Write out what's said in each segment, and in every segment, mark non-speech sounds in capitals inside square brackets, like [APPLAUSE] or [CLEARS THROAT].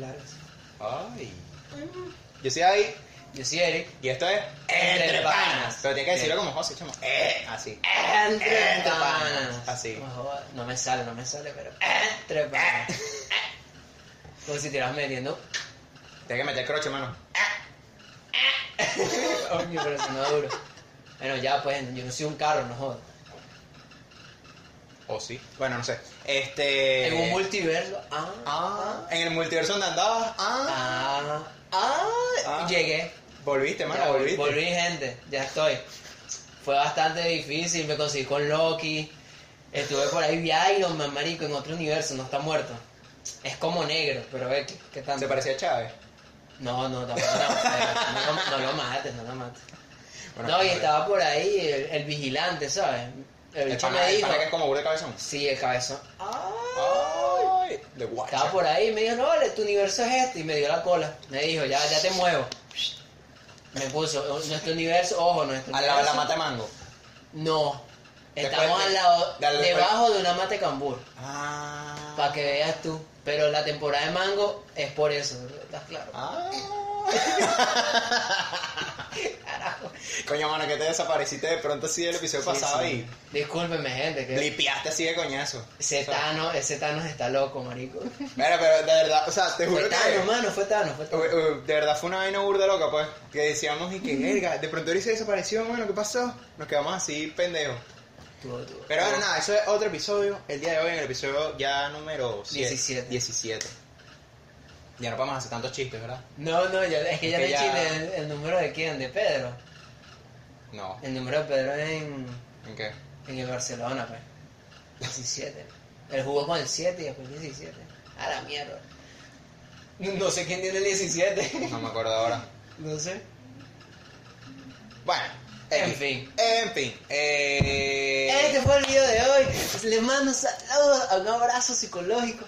largas. Ay. Yo soy ahí Yo soy Eric. y esto es Entre Panas. Pero tienes que decirlo como José, chamo. Eh, así. Entre, Entre panas. panas. Así. No, me sale, no me sale, pero entre panas. Como si te ibas metiendo. Tienes que meter croche, mano. Coño, pero si no duro. Bueno, ya pues, yo no soy un carro, no jodas. O sí. Bueno, no sé. Este. En un multiverso. Ah, Ah, en el multiverso donde andabas. Ah. ah, ah, Ah. llegué. Volviste, mano, Ya, volviste. volví, gente, ya estoy. Fue bastante difícil, me conseguí con Loki. Estuve por ahí vi Iron Man, marico, en otro universo, no está muerto. Es como negro, pero ve, ¿qué, qué tanto? Se parecía a Chávez. No, no, tampoco, no, no, no, no lo mates, no lo mates. Bueno, no, y estaba por ahí el, el vigilante, ¿sabes? El bicho me dijo. que es como burro de cabezón. Sí, el cabezón. Ah. Ay, de guacha. Estaba por ahí y me dijo, no, vale, tu universo es este. Y me dio la cola. Me dijo, ya, ya te muevo. Me puso, nuestro universo, ojo, nuestro Al lado de la universo- mata de mango. No. Después Estamos de- al lado, de- debajo de una mate cambur. Ah. Para que veas tú. Pero la temporada de mango es por eso, ¿estás claro? Ah. [LAUGHS] Carajo. Coño, mano, que te desapareciste de pronto así del episodio Sí, pasado sí. y Discúlpeme, gente, que blipeaste así de coñazo. ese Thanos, ese Thanos está loco, marico. Mira, pero de verdad, o sea, te juro Fue que. Thanos, mano, fue Thanos, fue Thanos. De verdad fue una vaina burda loca, pues. Que decíamos y que, verga, de pronto Eri se desapareció, mano, ¿qué pasó? Nos quedamos así pendejos. Pero bueno, nada, eso es otro episodio. El día de hoy, en el episodio ya número 17. 17. Ya no podemos hacer tantos chistes, ¿verdad? No, no, ya, es que ya que le ya- el, el número de quién, de Pedro. No. El número de Pedro en, ¿En qué? en el Barcelona, pues. 17. Él jugó con el 7 y después el 17. A la mierda. No sé quién tiene el 17. No me acuerdo ahora. No sé. Bueno, En fin. En fin. Eh... Este fue el video de hoy. Le mando saludos, un abrazo psicológico.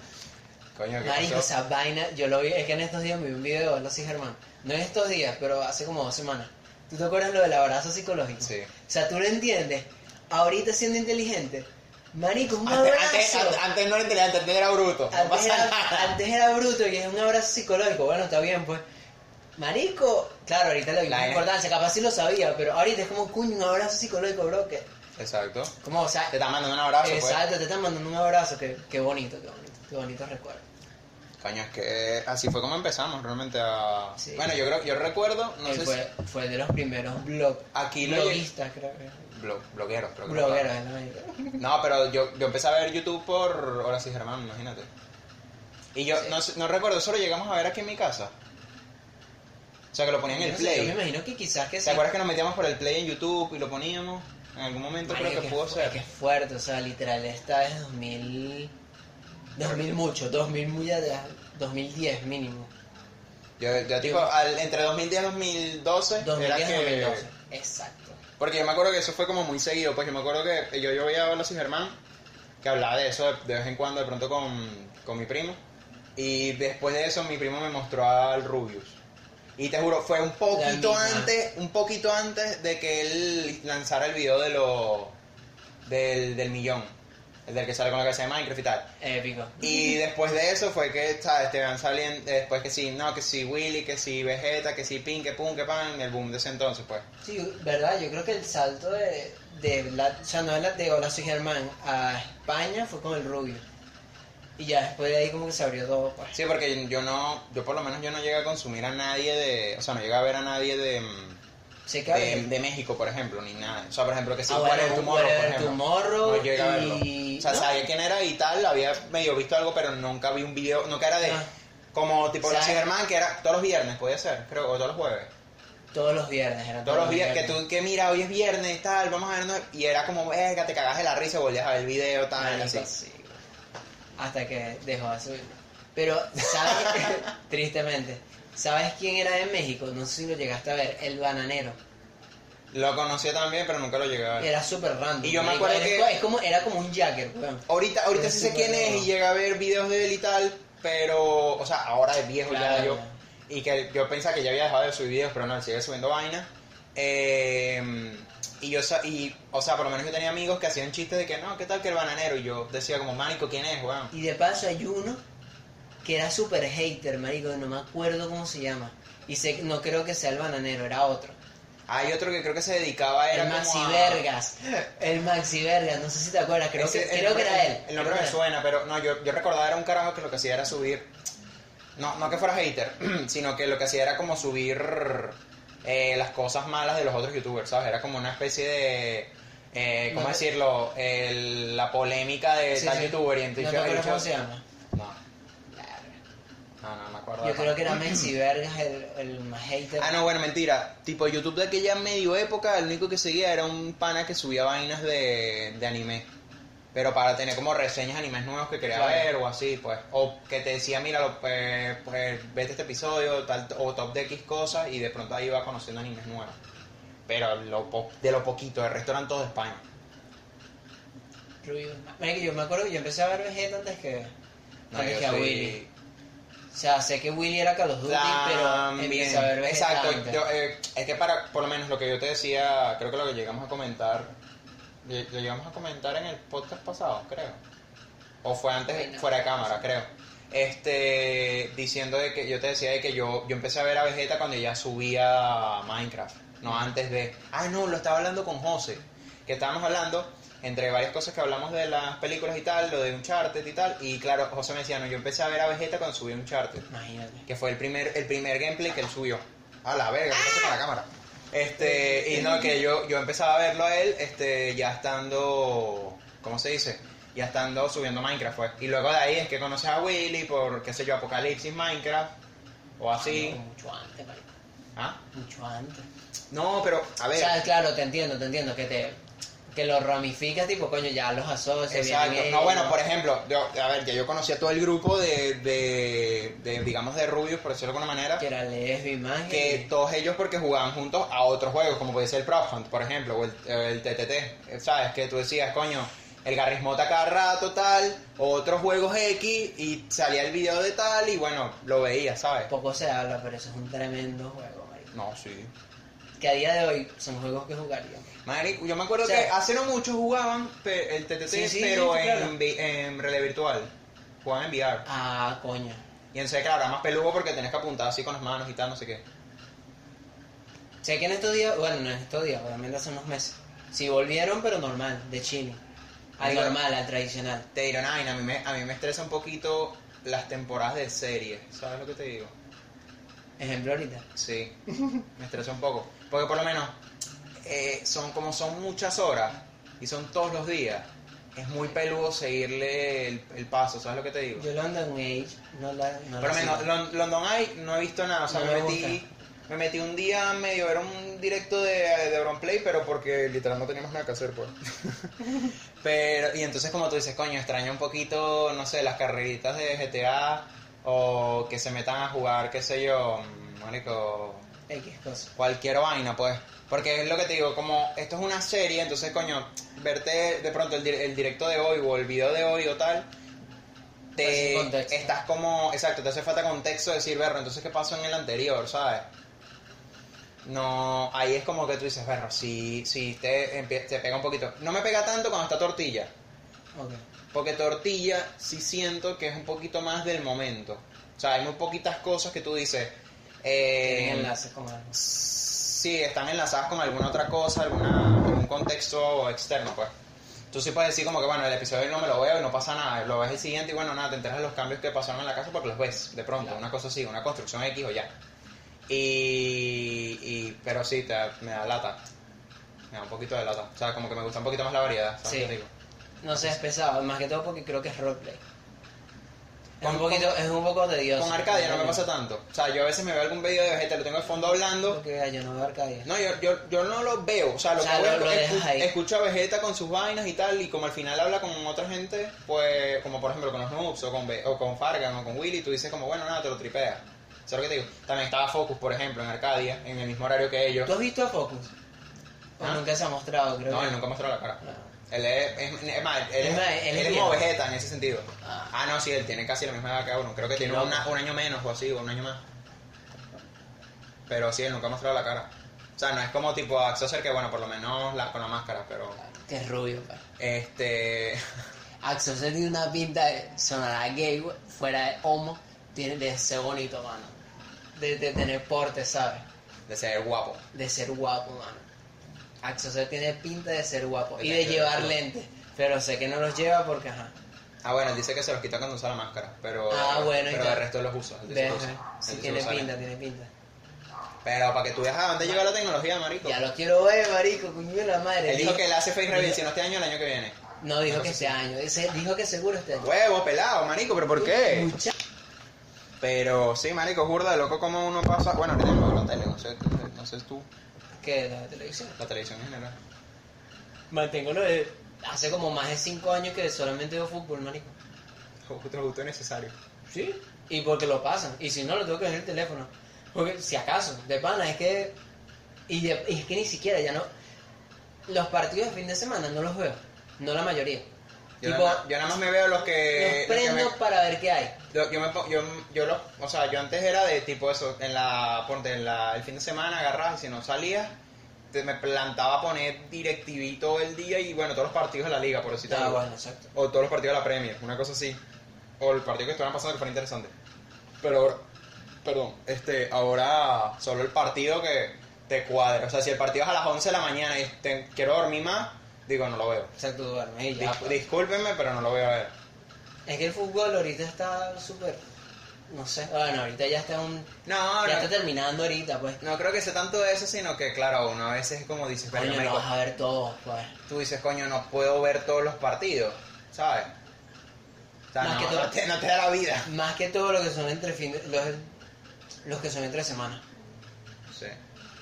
Coño, ¿qué Marico, pasó? esa vaina, yo lo vi, es que en estos días me vi un video de los Germán. No en estos días, pero hace como dos semanas. ¿Tú te acuerdas lo del abrazo psicológico? Sí. O sea, tú lo entiendes. Ahorita siendo inteligente. Marico, un Antes, abrazo. antes, antes- antes no era inteligente, antes era bruto. No Antes era, [LAUGHS] antes era bruto y es un abrazo psicológico. Bueno, está bien, pues. Marico, claro, ahorita le doy La importancia, capaz sí lo sabía, pero ahorita es como, cuño, un abrazo psicológico, bro, que... Exacto. Como, o sea, Te están mandando un abrazo, pues. exacto, te están mandando un abrazo, que, qué bonito, qué bonito, qué bonito recuerdo. Coño, es que así fue como empezamos realmente a... Sí. Bueno, yo creo, yo recuerdo, no Él sé fue, fue de los primeros blog, Aquí lo bloguistas, creo que. si... Blog, blogueros, creo que Blogueros América. No, pero yo, yo empecé a ver YouTube por Horas y Germán, imagínate. Y yo Sí. no, no recuerdo, eso lo llegamos a ver aquí en mi casa. O sea, que lo ponían en el No sé, Yo me Play. imagino que quizás que ¿Te acuerdas que nos metíamos por el Play en YouTube y lo poníamos? En algún momento Marico, creo que pudo fu- ser. Que es fuerte, o sea, literal, esta es 2000. 2000 mucho, 2000 muy atrás, 2010 mínimo. Yo, yo tipo, al- entre 2010 y 2012 era 2010 que... 2012. Exacto. Porque yo me acuerdo que eso fue como muy seguido, pues yo me acuerdo que yo, yo veía a Hola y Germán, que hablaba de eso de, de vez en cuando, de pronto con, con mi primo. Y después de eso mi primo me mostró al Rubius. Y te juro, fue un poquito antes, un poquito antes de que él lanzara el video de lo del, del millón. El del que sale con la cabeza de Minecraft y tal. Épico. Y después de eso fue que, ¿sabes? Te van saliendo, después que sí, no, que sí Willy, que sí Vegeta, que sí Pin, que pum, que pan, el boom de ese entonces, pues. Sí, verdad, yo creo que el salto de, de la, o sea, no de, la, de Hola soy Germán a España fue con el Rubio. Y ya después de ahí como que se abrió todo, pues. Sí, porque yo no, yo por lo menos yo no llegué a consumir a nadie de, o sea, no llegué a ver a nadie de, mm, de, de México, por ejemplo, ni nada. O sea, por ejemplo, que sí, Ah, bueno, Tomorrow, por Whatever ejemplo. Tomorrow no llegué a verlo. y- O sea, ¿no? sabía quién era y tal, había medio visto algo, pero nunca vi un video, nunca era de, Ah. como tipo la. Germán, que era todos los viernes, podía ser, creo, o todos los jueves. todos los viernes, eran Todos los días, que tú, que mira, hoy es viernes, tal, vamos a vernos, y era como, verga, te cagas de la risa, volvías a ver el video, tal, Marico, así. sí. Hasta que dejó de subir. Pero, ¿sabes? [LAUGHS] [LAUGHS] Tristemente. ¿Sabes quién era de México? No sé si lo llegaste a ver. El bananero. Lo conocía también, pero nunca lo llegué a ver. Era súper random. Y yo me acuerdo que- Es como, era como un jacker, weón. Ahorita, ahorita sí sé quién es y llega a ver videos de él y tal, pero, o sea, ahora es viejo ya yo. Y que yo pensaba que ya había dejado de subir videos, pero no, él sigue subiendo vainas. Eh, y yo, y, o sea, por lo menos yo tenía amigos que hacían chistes de que no, ¿qué tal que el bananero? Y yo decía como, Mánico, ¿quién es, weón? Y de paso hay uno que era super hater, marico, no me acuerdo cómo se llama. Y sé, no creo que sea el bananero, era otro. Hay otro que creo que se dedicaba era el como Maxi a- Vergas. El Maxi Vergas, no sé si te acuerdas, creo, Ese- que, el creo que era él. El nombre me suena, pero no, yo, yo recordaba era un carajo que lo que hacía era subir. No, no que fuera hater, [CLEARS THROAT] sino que lo que hacía era como subir eh, las cosas malas de los otros youtubers, ¿sabes? Era como una especie de. eh, ¿Cómo No, decirlo? El- la polémica de Sí, tal sí. youtuber y ¿No entonces acuerdas yo- cómo se llama? No, me acuerdo. Yo creo que era. Maxi Vergas el, el más hater. Ah, no, bueno, mentira. Tipo, YouTube de aquella medio época, el único que seguía era un pana que subía vainas de, de anime. Pero para tener como reseñas de animes nuevos que quería Claro. ver o así, pues. O que te decía, mira, lo- pues, pues, vete este episodio tal, o top de X cosas y de pronto ahí iba conociendo animes nuevos. Pero lo po- de lo poquito, el resto eran todos de España. Rubio. Marico, yo me acuerdo que yo empecé a ver Vegeta antes que, No, antes yo que a soy- Willy. O sea, sé que Willy era Call of Duty, pero a ver Exacto, yo, eh, es que para, por lo menos lo que yo te decía, creo que lo que llegamos a comentar, lo llegamos a comentar en el podcast pasado, creo. O fue antes, fuera de cámara, creo. Este, diciendo de que yo te decía de que yo, yo empecé a ver a Vegeta cuando ya subía Minecraft, no antes de... Ah, no, lo estaba hablando con José, que estábamos hablando entre varias cosas que hablamos de las películas y tal, lo de Uncharted y tal, y claro, José me decía, no, yo empecé a ver a Vegeta cuando subí Uncharted Imagínate. que fue el primer, el primer gameplay que él subió. A la verga, ¿qué pasa con la cámara? Este, y no, que yo, yo empezaba a verlo a él, este, ya estando, ¿cómo se dice? Ya estando subiendo Minecraft, pues. Y luego de ahí es que conoces a Willy por, qué sé yo, Apocalipsis Minecraft, o así. No, mucho antes. ¿Ah? Mucho antes. No, pero, a O ver. sea, claro, te entiendo, te entiendo, que te que lo ramificas, tipo, coño, ya los. Exacto. vienen No, bueno, por ejemplo, yo, a ver, ya yo conocía todo el grupo de, de, de, digamos, de rubios, por decirlo de alguna manera. Que era Lesbi, Magia. que todos ellos porque jugaban juntos a otros juegos, como puede ser el Prop Hunt, por ejemplo, o el, el TTT, ¿sabes? Que tú decías, coño, el Garrismota cada rato, tal, otros juegos X, y salía el video de tal, y bueno, lo veías, ¿sabes? Poco se habla, pero eso es un tremendo juego, marico. No, sí. Que a día de hoy son juegos que jugaría. Marico, yo me acuerdo O sea, que hace no mucho jugaban pe- el TTT, Sí, sí, pero sí, en, vi- en realidad virtual. Jugaban en VR. Ah, coño. Y en serio, claro, era más peludo porque tenés que apuntar así con las manos y tal, no sé qué. Sé que en estos días, bueno, no en estos días, obviamente hace unos meses, sí volvieron, pero normal, de chino. Al normal, al tradicional. Te dirán, ay, a mí, me, a mí me estresa un poquito las temporadas de serie, ¿sabes lo que te digo? Ejemplo ahorita. Sí, me estresa un poco. Porque por lo menos, eh, son como son muchas horas y son todos los días, es muy peludo seguirle el, el paso, ¿sabes lo que te digo? Yo London Age, no la. No Por lo la menos. Lon- London Eye no he visto nada, o sea, No me, me metí, me metí un día medio, era un directo de, de Auronplay, pero porque literal no teníamos nada que hacer, pues. [LAUGHS] pero, y entonces como tú dices, coño, extraño un poquito, no sé, las carreritas de GTA, o que se metan a jugar, qué sé yo, marico, X cosa. cualquier vaina, pues. Porque es lo que te digo, como esto es una serie, entonces, coño, verte de pronto el, di- el directo de hoy o el video de hoy o tal, Te contexto. estás como, exacto, te hace falta contexto de decir, berro, entonces, ¿qué pasó en el anterior, sabes? No, ahí es como que tú dices, berro, si, si te, te pega un poquito. No me pega tanto cuando está tortilla, Ok. porque tortilla sí siento que es un poquito más del momento. O sea, hay muy poquitas cosas que tú dices. Eh, Tienen enlaces con algo. Sí, están enlazadas con alguna otra cosa, alguna, algún contexto externo, pues. Tú sí puedes decir como que, bueno, el episodio no me lo veo y no pasa nada, lo ves el siguiente y bueno, nada, te enteras de los cambios que pasaron en la casa porque los ves de pronto, Claro. una cosa así, una construcción X o ya. Y, y pero sí, te, me da lata, me da un poquito de lata, o sea, como que me gusta un poquito más la variedad, ¿sabes Sí. qué digo? No sé, es pesado, más que todo porque creo que es roleplay. Es Con- un poquito, es un poco tedioso. Con Arcadia no me pasa tanto, o sea, yo a veces me veo algún video de Vegeta, lo tengo de fondo hablando Porque yo no veo Arcadia. No, yo, yo, yo no lo veo, o sea, lo O sea, que lo- escu- escucho a Vegeta con sus vainas y tal, y como al final habla con otra gente, pues, como por ejemplo con los noobs, o con, o con Fargan, o con Willy, tú dices como, bueno, nada, te lo tripeas. ¿Sabes lo que te digo? También estaba Focus, por ejemplo, en Arcadia, en el mismo horario que ellos. ¿Tú has visto a Focus? ¿O Ah. nunca se ha mostrado? Creo No, él nunca mostró la cara. No. Él es, es, es más, él, Es él él es como. Vegeta en ese sentido. Ah. Ah, no, sí, él tiene casi la misma edad que uno, creo que tiene una- un año menos o así, o un año más. Pero sí, él nunca ha mostrado la cara. O sea, no es como tipo Axoser que, bueno, por lo menos la, con la máscara, pero... Que es rubio, pa. Este. [LAUGHS] Axel se tiene una pinta de sonará gay, fuera de homo, tiene de ser bonito, mano. De, de tener porte, ¿sabes? De ser guapo. De ser guapo, mano. Axel tiene pinta de ser guapo y de llevar lentes. Pero sé que no los lleva porque, ajá. Ah, bueno, él dice que se los quita cuando usa la máscara, pero, Ah, bueno, pero de resto los usa. él usa. Sí, tiene pinta, tiene pinta. Pero para que tú veas a dónde llega la tecnología, marico. Ya lo quiero ver, marico, coño de la madre. Él dijo que él hace face reveal, si no este año, el año que viene. No, dijo No que este año. Ese- dijo que seguro este año. Huevo, pelado, marico, pero ¿por qué? Mucha- Pero sí, marico, burda de loco como uno pasa. Bueno, ahorita tele, no sé, no sé tú, ¿Qué? ¿La televisión? la televisión en general. Mantengo lo de... Hace como más de 5 años que solamente veo fútbol, marico. Justo, justo necesario. Sí. Y porque lo pasan. Y si no, lo tengo que ver en el teléfono. Porque si acaso, de pana, es que... Y, de- y es que ni siquiera ya no... Los partidos de fin de semana no los veo. No la mayoría. Yo, tipo, nada, yo nada más me veo los que. los los que prendo me- para ver qué hay. Yo, yo, me, yo, yo lo, o sea, yo antes era de tipo eso, en la, ponte, en la, el fin de semana agarrabas y si no salías, te, me plantaba a poner DirecTV todo el día y bueno, todos los partidos de la liga, por decirte Ah, algo. bueno, exacto. O todos los partidos de la Premier, una cosa así. O el partido que estuvieran pasando que fuera interesante. Pero ahora, perdón, este, ahora solo el partido que te cuadre. O sea, si el partido es a las 11 de la mañana y te- quiero dormir más, digo, no lo veo. Exacto, duerme y ya. Dis- pues. discúlpenme, pero no lo voy a ver. Es que el fútbol ahorita está súper... No sé. Bueno, ahorita ya está un... No, ya no, está terminando ahorita, pues. no creo que sea tanto eso, sino que, claro, uno a veces es como dices, pero Coño, no vas a ver todo, pues. tú dices, coño, no puedo ver todos los partidos, ¿sabes? O sea, Más no, que todo- no te, no te da la vida. Más que todo lo que son entre fin de- los, los que son entre semanas. Sí.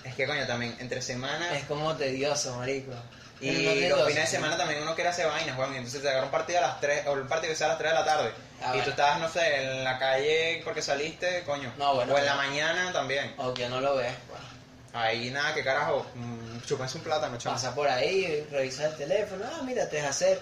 Es que, coño, también, entre semana... Es como tedioso, marico. Y los fines de semana también uno quiere hacer vainas, weón. Y entonces te agarra un partido a las 3, o un partido que sea a las 3 de la tarde. Ah, y bueno. tú estás, no sé, en la calle porque saliste, coño. No, bueno, o en la mañana también. O que no lo ves. Ahí nada, que carajo, mm, chupense un plátano, chaval. Pasa por ahí, revisa el teléfono. Ah, mira, 3 a 0.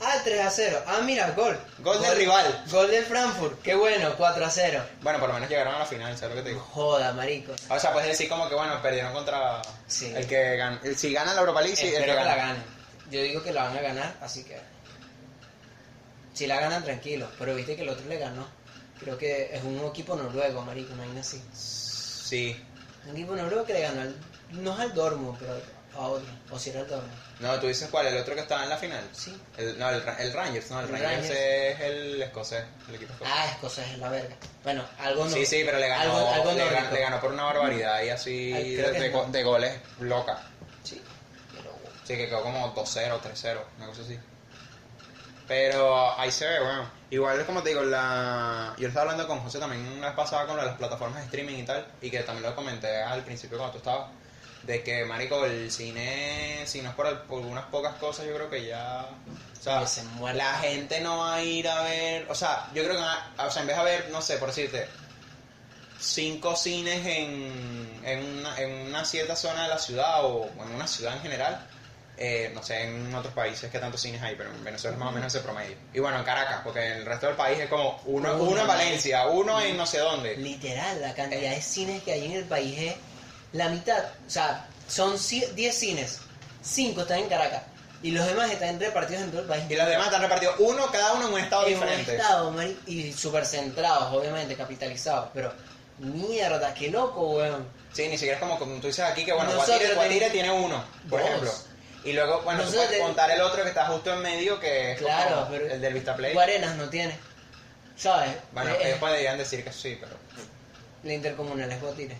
Ah, 3 a 0. Ah, mira, gol. Gol del rival. Gol del Frankfurt. Qué bueno, 4 a 0. Bueno, por lo menos llegaron a la final, ¿sabes lo que te digo? Joda, marico. O sea, puedes decir como que, bueno, perdieron contra Sí. el que gana. El, si gana la Europa League, sí, el que la gana. Yo digo que la van a ganar, así que. Si la ganan, tranquilo. Pero viste que el otro le ganó. Creo que es un equipo noruego, marico, no hay así. Sí. Un equipo noruego que le ganó al. No es al Dortmund, pero a otro. O si era el Dortmund. No, tú dices cuál, el otro que estaba en la final. Sí. El, no, el, Ra- el Rangers, no, el, El Rangers, Rangers. es el escocés, el equipo escocés. Ah, escocés es la verga. Bueno, algo no. Sí, sí, pero le ganó, Algo, algo le, ganó, le ganó por una barbaridad y así Ay, de, go- goles loca. Sí. Pero, Sí, que quedó como 2-0, 3-0, una cosa así. Pero ahí se ve, bueno. Igual es como te digo, la... yo estaba hablando con José también una vez pasada con las plataformas de streaming y tal, y que también lo comenté al principio cuando tú estabas, de que, marico, el cine, si no es por, por unas pocas cosas, yo creo que ya... O sea, Que se muere. la gente no va a ir a ver, o sea, yo creo que, o sea, en vez de ver, no sé, por decirte, cinco cines en, en, una, en una cierta zona de la ciudad o en una ciudad en general. eh, no sé, en otros países que tantos cines hay, pero en Venezuela es más o menos ese promedio. Y bueno, en Caracas, porque en el resto del país es como uno, Uno, uno en Valencia, uno en no sé dónde. Literal, la cantidad de cines que hay en el país es la mitad. O sea, son ci- 10 cines, 5 están en Caracas y los demás están repartidos en todo el país. Y los demás están repartidos uno, cada uno en un estado en un diferente. estado, mari- y súper centrados, obviamente, capitalizados. Pero, mierda, qué loco, weón. Sí, ni siquiera es como, como tú dices aquí que bueno, Nosotros Guatire, Guatire tenemos tiene uno, por dos. ejemplo. Y luego, bueno, tú puedes contar el otro que está justo en medio, que es Claro, como pero. el del Vistaplay. Guarenas no tiene. ¿Sabes? Bueno, Eh, ellos podrían decir que sí, pero... La intercomunal es Guatire.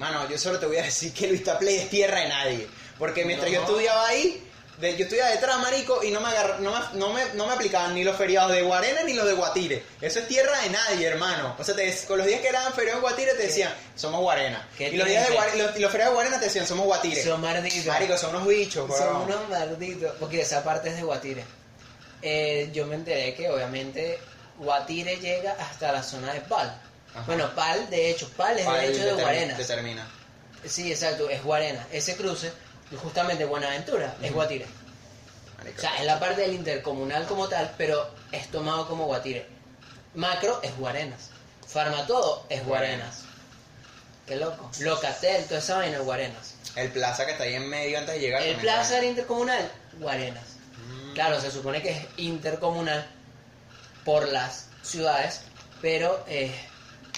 Mano, yo solo te voy a decir que Luis Play es tierra de nadie. Porque mientras No. yo estudiaba ahí, de- yo estudiaba detrás, marico, y no me, agarr- no, me, no, me, no me aplicaban ni los feriados de Guarena ni los de Guatire. Eso es tierra de nadie, hermano. O sea, te, con los días que eran feriados de Guatire te decían, somos Guarena. ¿Qué Y los, días de? Guare- los, los feriados de Guarena te decían, somos Guatire. Son malditos. Marico, son unos bichos, Son weón. unos malditos. Porque esa parte es de Guatire. Eh, yo me enteré que obviamente Guatire llega hasta la zona de Pal. Ajá. Bueno, Pal, de hecho, Pal es Pal de hecho de Guarenas. Determina. Sí, exacto, es Guarena. Ese cruce, justamente Buenaventura, es. Guatire. O sea, es la parte del intercomunal como tal, pero es tomado como Guatire. Macro es Guarenas. Farmatodo es Guarenas. Qué loco. Locatel, toda esa vaina es Guarenas. El plaza que está ahí en medio antes de llegar. El plaza del intercomunal, Guarenas. Mm. Claro, se supone que es intercomunal por las ciudades, pero eh,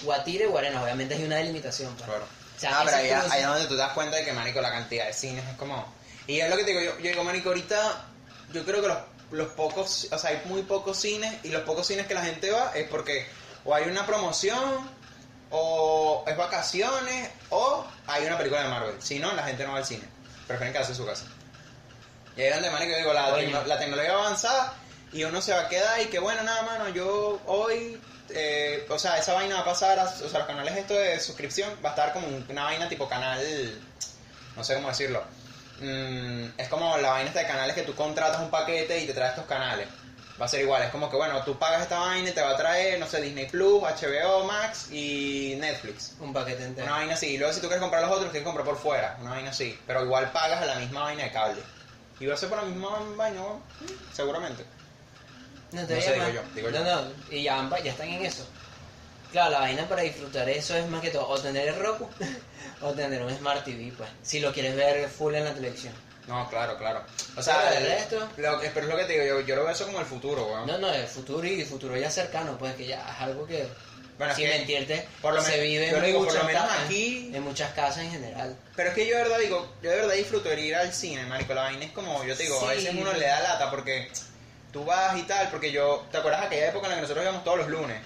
Guatire, Guarena, obviamente hay una delimitación. pues. Claro. O sea, ah, pero ahí, es donde tú te das cuenta de que, marico, la cantidad de cines es como... Y es lo que te digo, yo, yo digo, marico, ahorita yo creo que los, los pocos, o sea, hay muy pocos cines y los pocos cines que la gente va es porque o hay una promoción o es vacaciones o hay una película de Marvel. Si no, la gente no va al cine. Prefieren quedarse en su casa. Y ahí es donde, marico, digo, la, la tecnología va avanzada y uno se va a quedar y que bueno, nada, mano, yo hoy, eh, o sea, esa vaina va a pasar, a, o sea, los canales esto de suscripción va a estar como un- una vaina tipo canal, no sé cómo decirlo. Mm, es como la vaina esta de canales que tú contratas un paquete y te trae estos canales. Va a ser igual, es como que bueno, tú pagas esta vaina y te va a traer, no sé, Disney Plus, HBO Max y Netflix. Un paquete entero. Una vaina así. Y luego si tú quieres comprar los otros, tienes que comprar por fuera. Una vaina así. Pero igual pagas a la misma vaina de cable. Y va a ser por la misma vaina, seguramente. No, te No digo sé, digo yo, digo no, yo. no, y ya, ya están en eso. Claro, la vaina para disfrutar eso es más que todo o tener el Roku [LAUGHS] o tener un Smart TV, pues. Si lo quieres ver full en la televisión. No, claro, claro. O Pero sea, el el- resto- lo que- pero es lo que te digo, yo, yo lo veo eso como el futuro, weón. No, no, el futuro y el futuro ya cercano, pues que ya es algo que, Bueno, es sin que, mentirte, por lo se vive yo en, digo, por muchas lo menos casas, aquí- en muchas casas en general. Pero es que yo de verdad digo, yo de verdad disfruto de ir al cine, marico. La vaina es como, yo te digo, a veces uno le da lata porque tú vas y tal, porque yo, ¿te acuerdas aquella época en la que nosotros íbamos todos los lunes?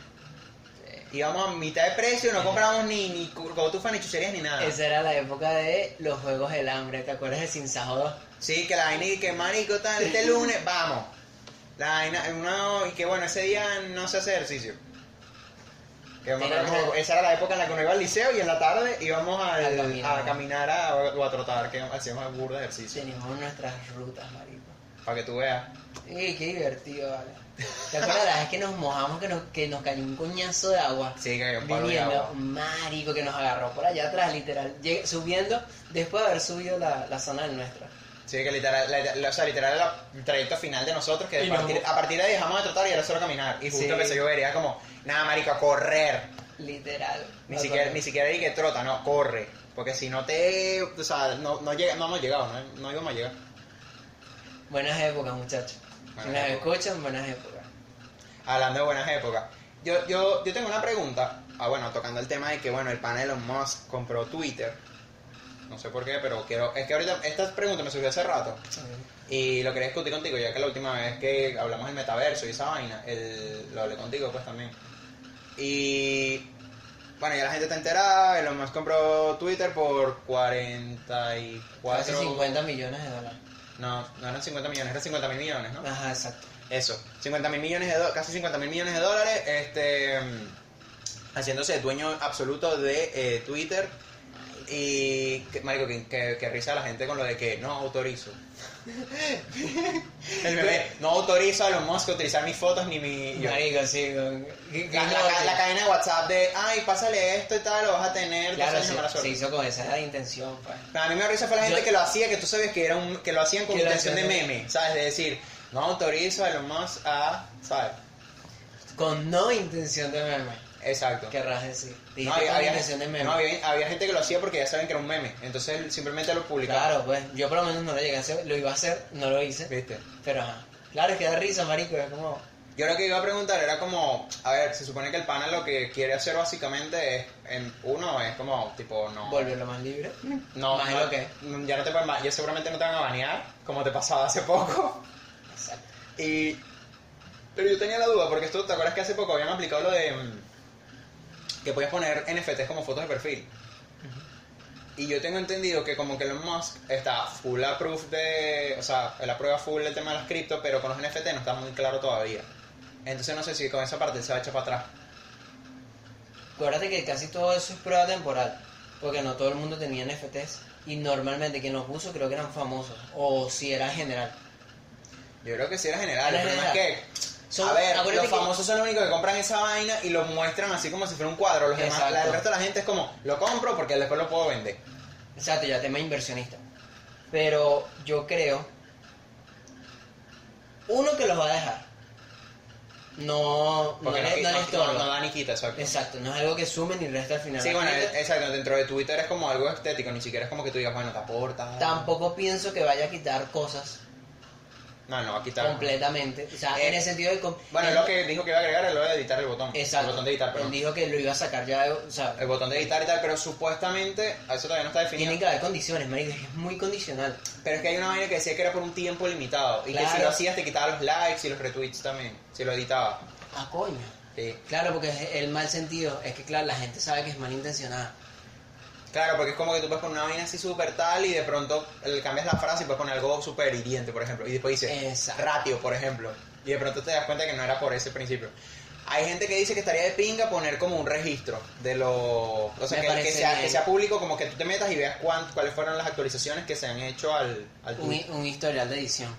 Íbamos a mitad de precio, no comprábamos ni, ni cotufas, ni chucherías, ni nada. Esa era la época de los Juegos del Hambre, ¿te acuerdas de Sin Sajo 2? Sí, que la vaina y que marico tal, este lunes, vamos. La vaina, uno, y que bueno, ese día no se hace ejercicio. Que me acuerdo esa era la época en la que uno iba al liceo y en la tarde íbamos al- A caminar. a caminar a- o a trotar, que hacíamos burda de ejercicio. Teníamos nuestras rutas, marico. Para que tú veas. Y qué divertido, vale. ¿Te acuerdas la vez que nos mojamos, que nos, que nos cayó un coñazo de agua? Sí, que hay un palo de agua. marico, que nos agarró por allá atrás, literal. Lleg- subiendo, después de haber subido la, la zona nuestra. Sí, que literal, la- la- o sea, literal era el trayecto final de nosotros, que a partir, nos- a partir de ahí dejamos de trotar y era solo caminar. Y justo Sí. empecé a llover y era como, nada, marico, a correr. Literal. Ni siquiera, acuerdo. ni siquiera di que trota, no, corre. Porque si no te, o sea, no, no, llega, no hemos llegado, no, no íbamos a llegar. Buenas épocas, muchachos. Si Buenas nos épocas. escuchan, buenas épocas. Hablando de buenas épocas. Yo, yo, yo tengo una pregunta, ah, bueno, tocando el tema de que, bueno, el pana Elon Musk compró Twitter. No sé por qué, pero quiero, es que ahorita, esta pregunta me surgió hace rato. Y lo quería discutir contigo, ya que la última vez que hablamos del metaverso y esa vaina, el, lo hablé contigo pues también. Y bueno, ya la gente está enterada, Elon Musk compró Twitter por 44... Casi 50 millones de dólares. No, no eran 50 millones, eran 50 mil millones, ¿no? Ajá, exacto. Eso, 50 mil millones de casi 50 mil millones de dólares, este, mm, haciéndose dueño absoluto de eh, Twitter. Y, que, marico, que, que, que risa la gente con lo de que no autorizo. El bebé, no autorizo a los a utilizar mis fotos ni mi... yo, Marico, sí. con- ¿qué- qué la, la- cadena de WhatsApp de, ay, pásale esto y tal, lo vas a tener, Claro, se suerte. hizo con esa intención, pues. Pero a mí me risa fue la gente Yo- que lo hacía, que tú sabes que, era un, que lo hacían con intención de meme, ¿sabes? De decir, no autorizo a los Musk a, ¿sabes? Con no intención de meme. Exacto. Querrás decir. No, había, había- de meme. no, había- había gente que lo hacía porque ya saben que era un meme. Entonces él simplemente lo publicaba. Claro, pues. Yo por lo menos no lo llegué a hacer. Lo iba a hacer, no lo hice. ¿Viste? Pero ajá. Claro, es que da risa, marico. Es como. Yo lo que iba a preguntar era como, a ver, se supone que el pana lo que quiere hacer básicamente es, en, uno es como, tipo, no... Volverlo más libre. No, Más no, lo que. ya no te pueden, ya seguramente no te van a banear, como te pasaba hace poco. Exacto. Y... Pero yo tenía la duda, porque esto, ¿te acuerdas que hace poco habían aplicado lo de... que podías poner NFTs como fotos de perfil? Y yo tengo entendido que como que Elon Musk está full approve de... O sea, él aprueba full el tema de las cripto, pero con los NFT no está muy claro todavía. Entonces no sé si con esa parte él se va a echar para atrás. Acuérdate que casi todo eso es prueba temporal. Porque no todo el mundo tenía NFTs. Y normalmente quien los puso creo que eran famosos. O si era general. Yo creo que sí era general, Era el problema es que... Son- a ver, los que- famosos son los únicos que compran esa vaina y lo muestran así como si fuera un cuadro. Los demás, la- el resto de la gente es como, lo compro porque después lo puedo vender. Exacto, ya tema inversionista. Pero yo creo. Uno que los va a dejar. No, no, Porque no, no le no- no- no da ni quita, exacto. Exacto, no es algo que sume ni resta al final. Sí, bueno, gente exacto, dentro de Twitter es como algo estético, ni siquiera es como que tú digas, bueno, te aporta. Tampoco pienso que vaya a quitar cosas. No, no a quitar. completamente. O sea, Eh, en el sentido de... Bueno, él- lo que dijo que iba a agregar es lo de editar el botón. Exacto. El botón de editar, Él perdón. dijo que lo iba a sacar ya, o sea, El botón de editar y tal, pero supuestamente, a eso todavía no está definido. tiene que haber condiciones, marico, es muy condicional. Pero es que hay una vaina que decía que era por un tiempo limitado. Y que si lo hacías te quitaba los likes y los retweets también. Si lo editaba. Ah, coño. Sí. Claro, porque el mal sentido es que, claro, la gente sabe que es malintencionada. Claro, porque es como que tú puedes poner una vaina así súper tal y de pronto le cambias la frase y puedes poner algo súper hiriente, por ejemplo. Y después dices Exacto. ratio, por ejemplo. Y de pronto te das cuenta que no era por ese principio. Hay gente que dice que estaría de pinga poner como un registro de lo... O sea, que, que sea, que sea público, como que tú te metas y veas cuán- cuáles fueron las actualizaciones que se han hecho al, al Un, un historial de edición.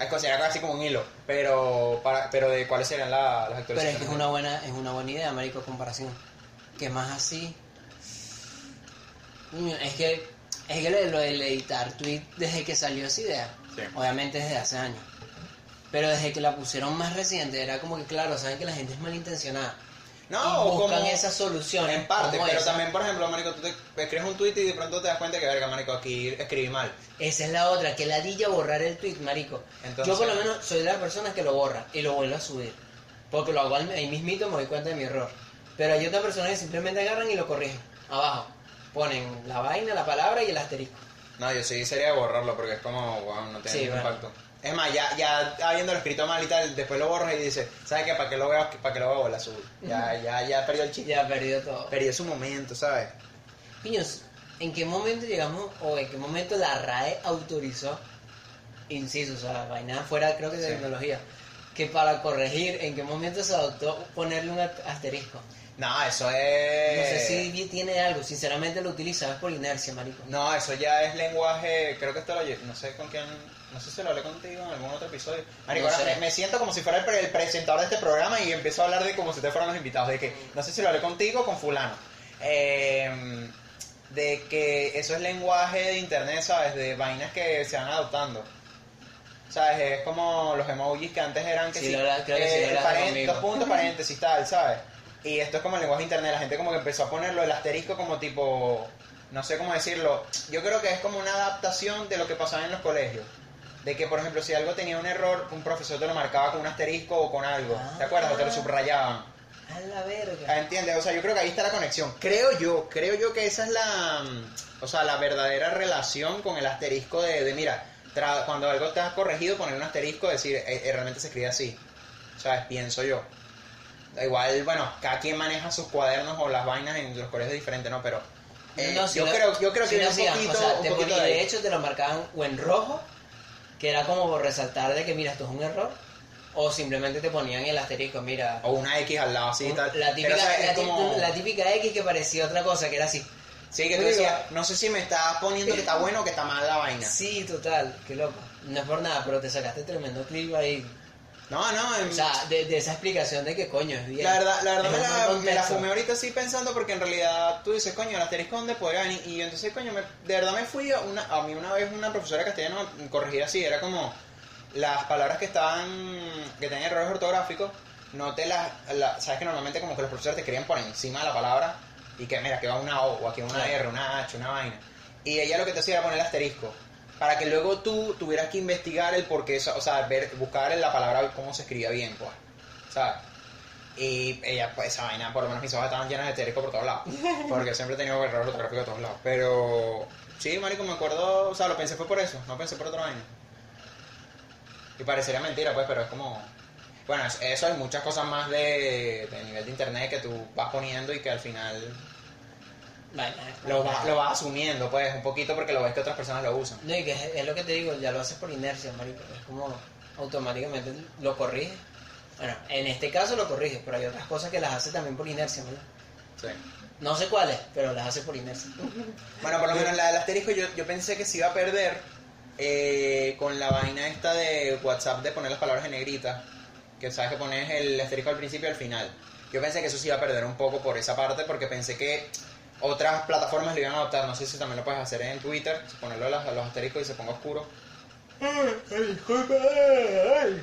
Es considerado casi como un hilo, pero para, pero de cuáles serían la- las Pero actualizaciones. es que es una buena, es una buena idea, marico, comparación. Que más así. Es que, es que lo, de- lo del editar tweet desde que salió esa idea, Sí. obviamente desde hace años. Pero desde que la pusieron más reciente, era como que, claro, saben que la gente es malintencionada. No, y buscan como- esas soluciones. En parte, pero esa. también, por ejemplo, marico, tú te escribes un tweet y de pronto te das cuenta que, verga, marico, aquí escribí mal. Esa es la otra, que ladilla borrar el tweet, marico. Entonces- Yo por lo menos soy de las personas que lo borra y lo vuelvo a subir. Porque lo hago ahí mismito me doy cuenta de mi error. Pero hay otras personas que simplemente agarran y lo corrigen. Abajo. Ponen la vaina, la palabra y el asterisco. No, yo sí sería borrarlo porque es como, wow, no tiene Sí, ningún bueno. impacto. Es más, ya, ya habiéndolo escrito mal y tal, después lo borras y dices, ¿sabes qué? ¿Para qué lo veo? ¿Para qué lo veo? La subo. Ya, ya, ya perdió el chiste. Ya perdió todo. Perdió su momento, ¿sabes? Piños, ¿en qué momento llegamos o en qué momento la RAE autorizó, inciso, o sea, vaina fuera creo que de Sí. tecnología, que para corregir, en qué momento se adoptó ponerle un asterisco? No, eso No es... sé si tiene algo, sinceramente lo utilizaba por inercia, marico. No, eso ya es lenguaje, creo que esto lo no sé con quién, no sé si lo hablé contigo en algún otro episodio. Marico, No ahora me, me siento como si fuera el, pre- el presentador de este programa y empiezo a hablar de como si ustedes fueran los invitados, de que no sé si lo hablé contigo o con fulano. Eh, de que eso es lenguaje de internet, ¿sabes? De vainas que se van adoptando. ¿Sabes? Es como los emojis que antes eran que Sí, sí, lo creo que sí, lo eh, conmigo. dos puntos, paréntesis, tal, ¿sabes? Y esto es como el lenguaje de internet, la gente como que empezó a ponerlo, el asterisco como tipo, no sé cómo decirlo, yo creo que es como una adaptación de lo que pasaba en los colegios. De que, por ejemplo, si algo tenía un error, un profesor te lo marcaba con un asterisco o con algo, ¿te acuerdas? O te lo Ah. subrayaban. A la verga. Ah, ¿Entiendes? O sea, yo creo que ahí está la conexión. Creo yo, creo yo que esa es la, mm, o sea, la verdadera relación con el asterisco de, de mira, tra- cuando algo te has corregido, poner un asterisco, decir, eh, eh, realmente se escribe así. ¿Sabes? Pienso yo. Igual, bueno, cada quien maneja sus cuadernos o las vainas en los colegios diferentes, ¿no? Pero eh, No, si yo, creo, yo creo si que lo un hacían, poquito, o sea, un te poquito ponía- de hecho te lo marcaban o en rojo, que era como por resaltar de que mira, esto es un error, o simplemente te ponían el asterisco, mira, O una X al lado, así y tal. la, típica, la típica X que parecía otra cosa, que era así. Sí, que tú decías, no sé si me estás poniendo que está bueno o que está mal la vaina. Sí, total, qué loco. No es por nada, pero te sacaste tremendo clip ahí. No, no, en- O sea, de, de esa explicación de que coño es bien. La verdad, la verdad me, la, me la fumé ahorita así pensando porque en realidad tú dices, coño, el asterisco dónde podría venir. Y yo entonces, coño, me- de verdad me fui a una, a mí una vez una profesora castellano me corregía así, era como las palabras que estaban, que tenían errores ortográficos, no te las, la- sabes que normalmente como que los profesores te escribían por encima de la palabra y que mira, que va una O o aquí una. R, una H, una vaina. Y ella lo que te hacía era poner el asterisco. Para que luego tú tuvieras que investigar el por qué, o sea, ver, buscar la palabra cómo se escribía bien, pues. ¿Sabes? Y ella, pues esa vaina, por lo menos mis hojas estaban llenas de asterisco por todos lados. [LAUGHS] Porque siempre he tenido errores ortográficos de todos lados. Pero sí, marico, me acuerdo, o sea, lo pensé fue por eso, no pensé por otra vaina. Y parecería mentira, pues, pero es como... Bueno, es- eso hay muchas cosas más de, de nivel de internet que tú vas poniendo y que al final Vale, lo, vas- lo vas asumiendo, pues, un poquito porque lo ves que otras personas lo usan. No, y que es, es lo que te digo, ya lo haces por inercia, marico. Es como automáticamente lo corriges. Bueno, en este caso lo corriges, pero hay otras cosas que las hace también por inercia, ¿no? Sí. No sé cuáles, pero las hace por inercia. Bueno, por lo menos la del asterisco yo, yo pensé que se iba a perder eh, con la vaina esta de WhatsApp de poner las palabras en negrita. Que sabes que pones el asterisco al principio y al final. Yo pensé que eso se iba a perder un poco por esa parte porque pensé que otras plataformas lo iban a adoptar. No sé si también lo puedes hacer en Twitter, ponerlo a los, a los asteriscos y se ponga oscuro.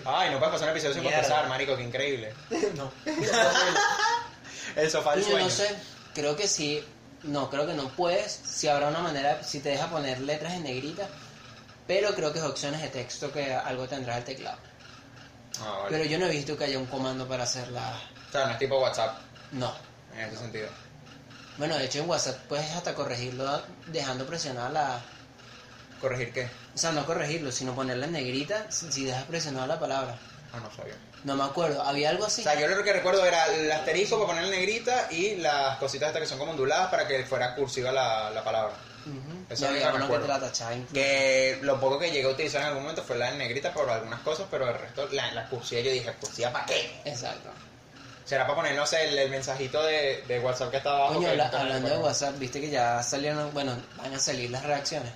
Ay, no puedes pasar un episodio sin Mierda. confesar, marico, qué increíble. [LAUGHS] no. [LAUGHS] El sofá del Yo sueño. no sé, creo que sí. No, creo que no puedes. Si habrá una manera, si te deja poner letras en negrita. Pero creo que es opciones de texto que algo tendrá el teclado. Ah, vale. Pero yo no he visto que haya un comando para hacer la... O sea, no es tipo WhatsApp No. en ese sentido. Bueno, de hecho en WhatsApp puedes hasta corregirlo dejando presionada la... ¿Corregir qué? O sea, no corregirlo, sino ponerla en negrita si si dejas presionada la palabra. Ah, no sabía. No me acuerdo, había algo así. O sea, yo lo que recuerdo era el asterisco para poner en negrita y las cositas estas que son como onduladas para que fuera cursiva la, la palabra. Eso es lo que. Que lo poco que llegué a utilizar en algún momento fue la en negrita por algunas cosas, pero el resto, la, la cursiva, yo dije, ¿cursiva para qué? Exacto. Será para poner, no sé, el, el mensajito de, de WhatsApp que está abajo. Coño, que- que- hablando de WhatsApp, viste que ya salieron, bueno, van a salir las reacciones.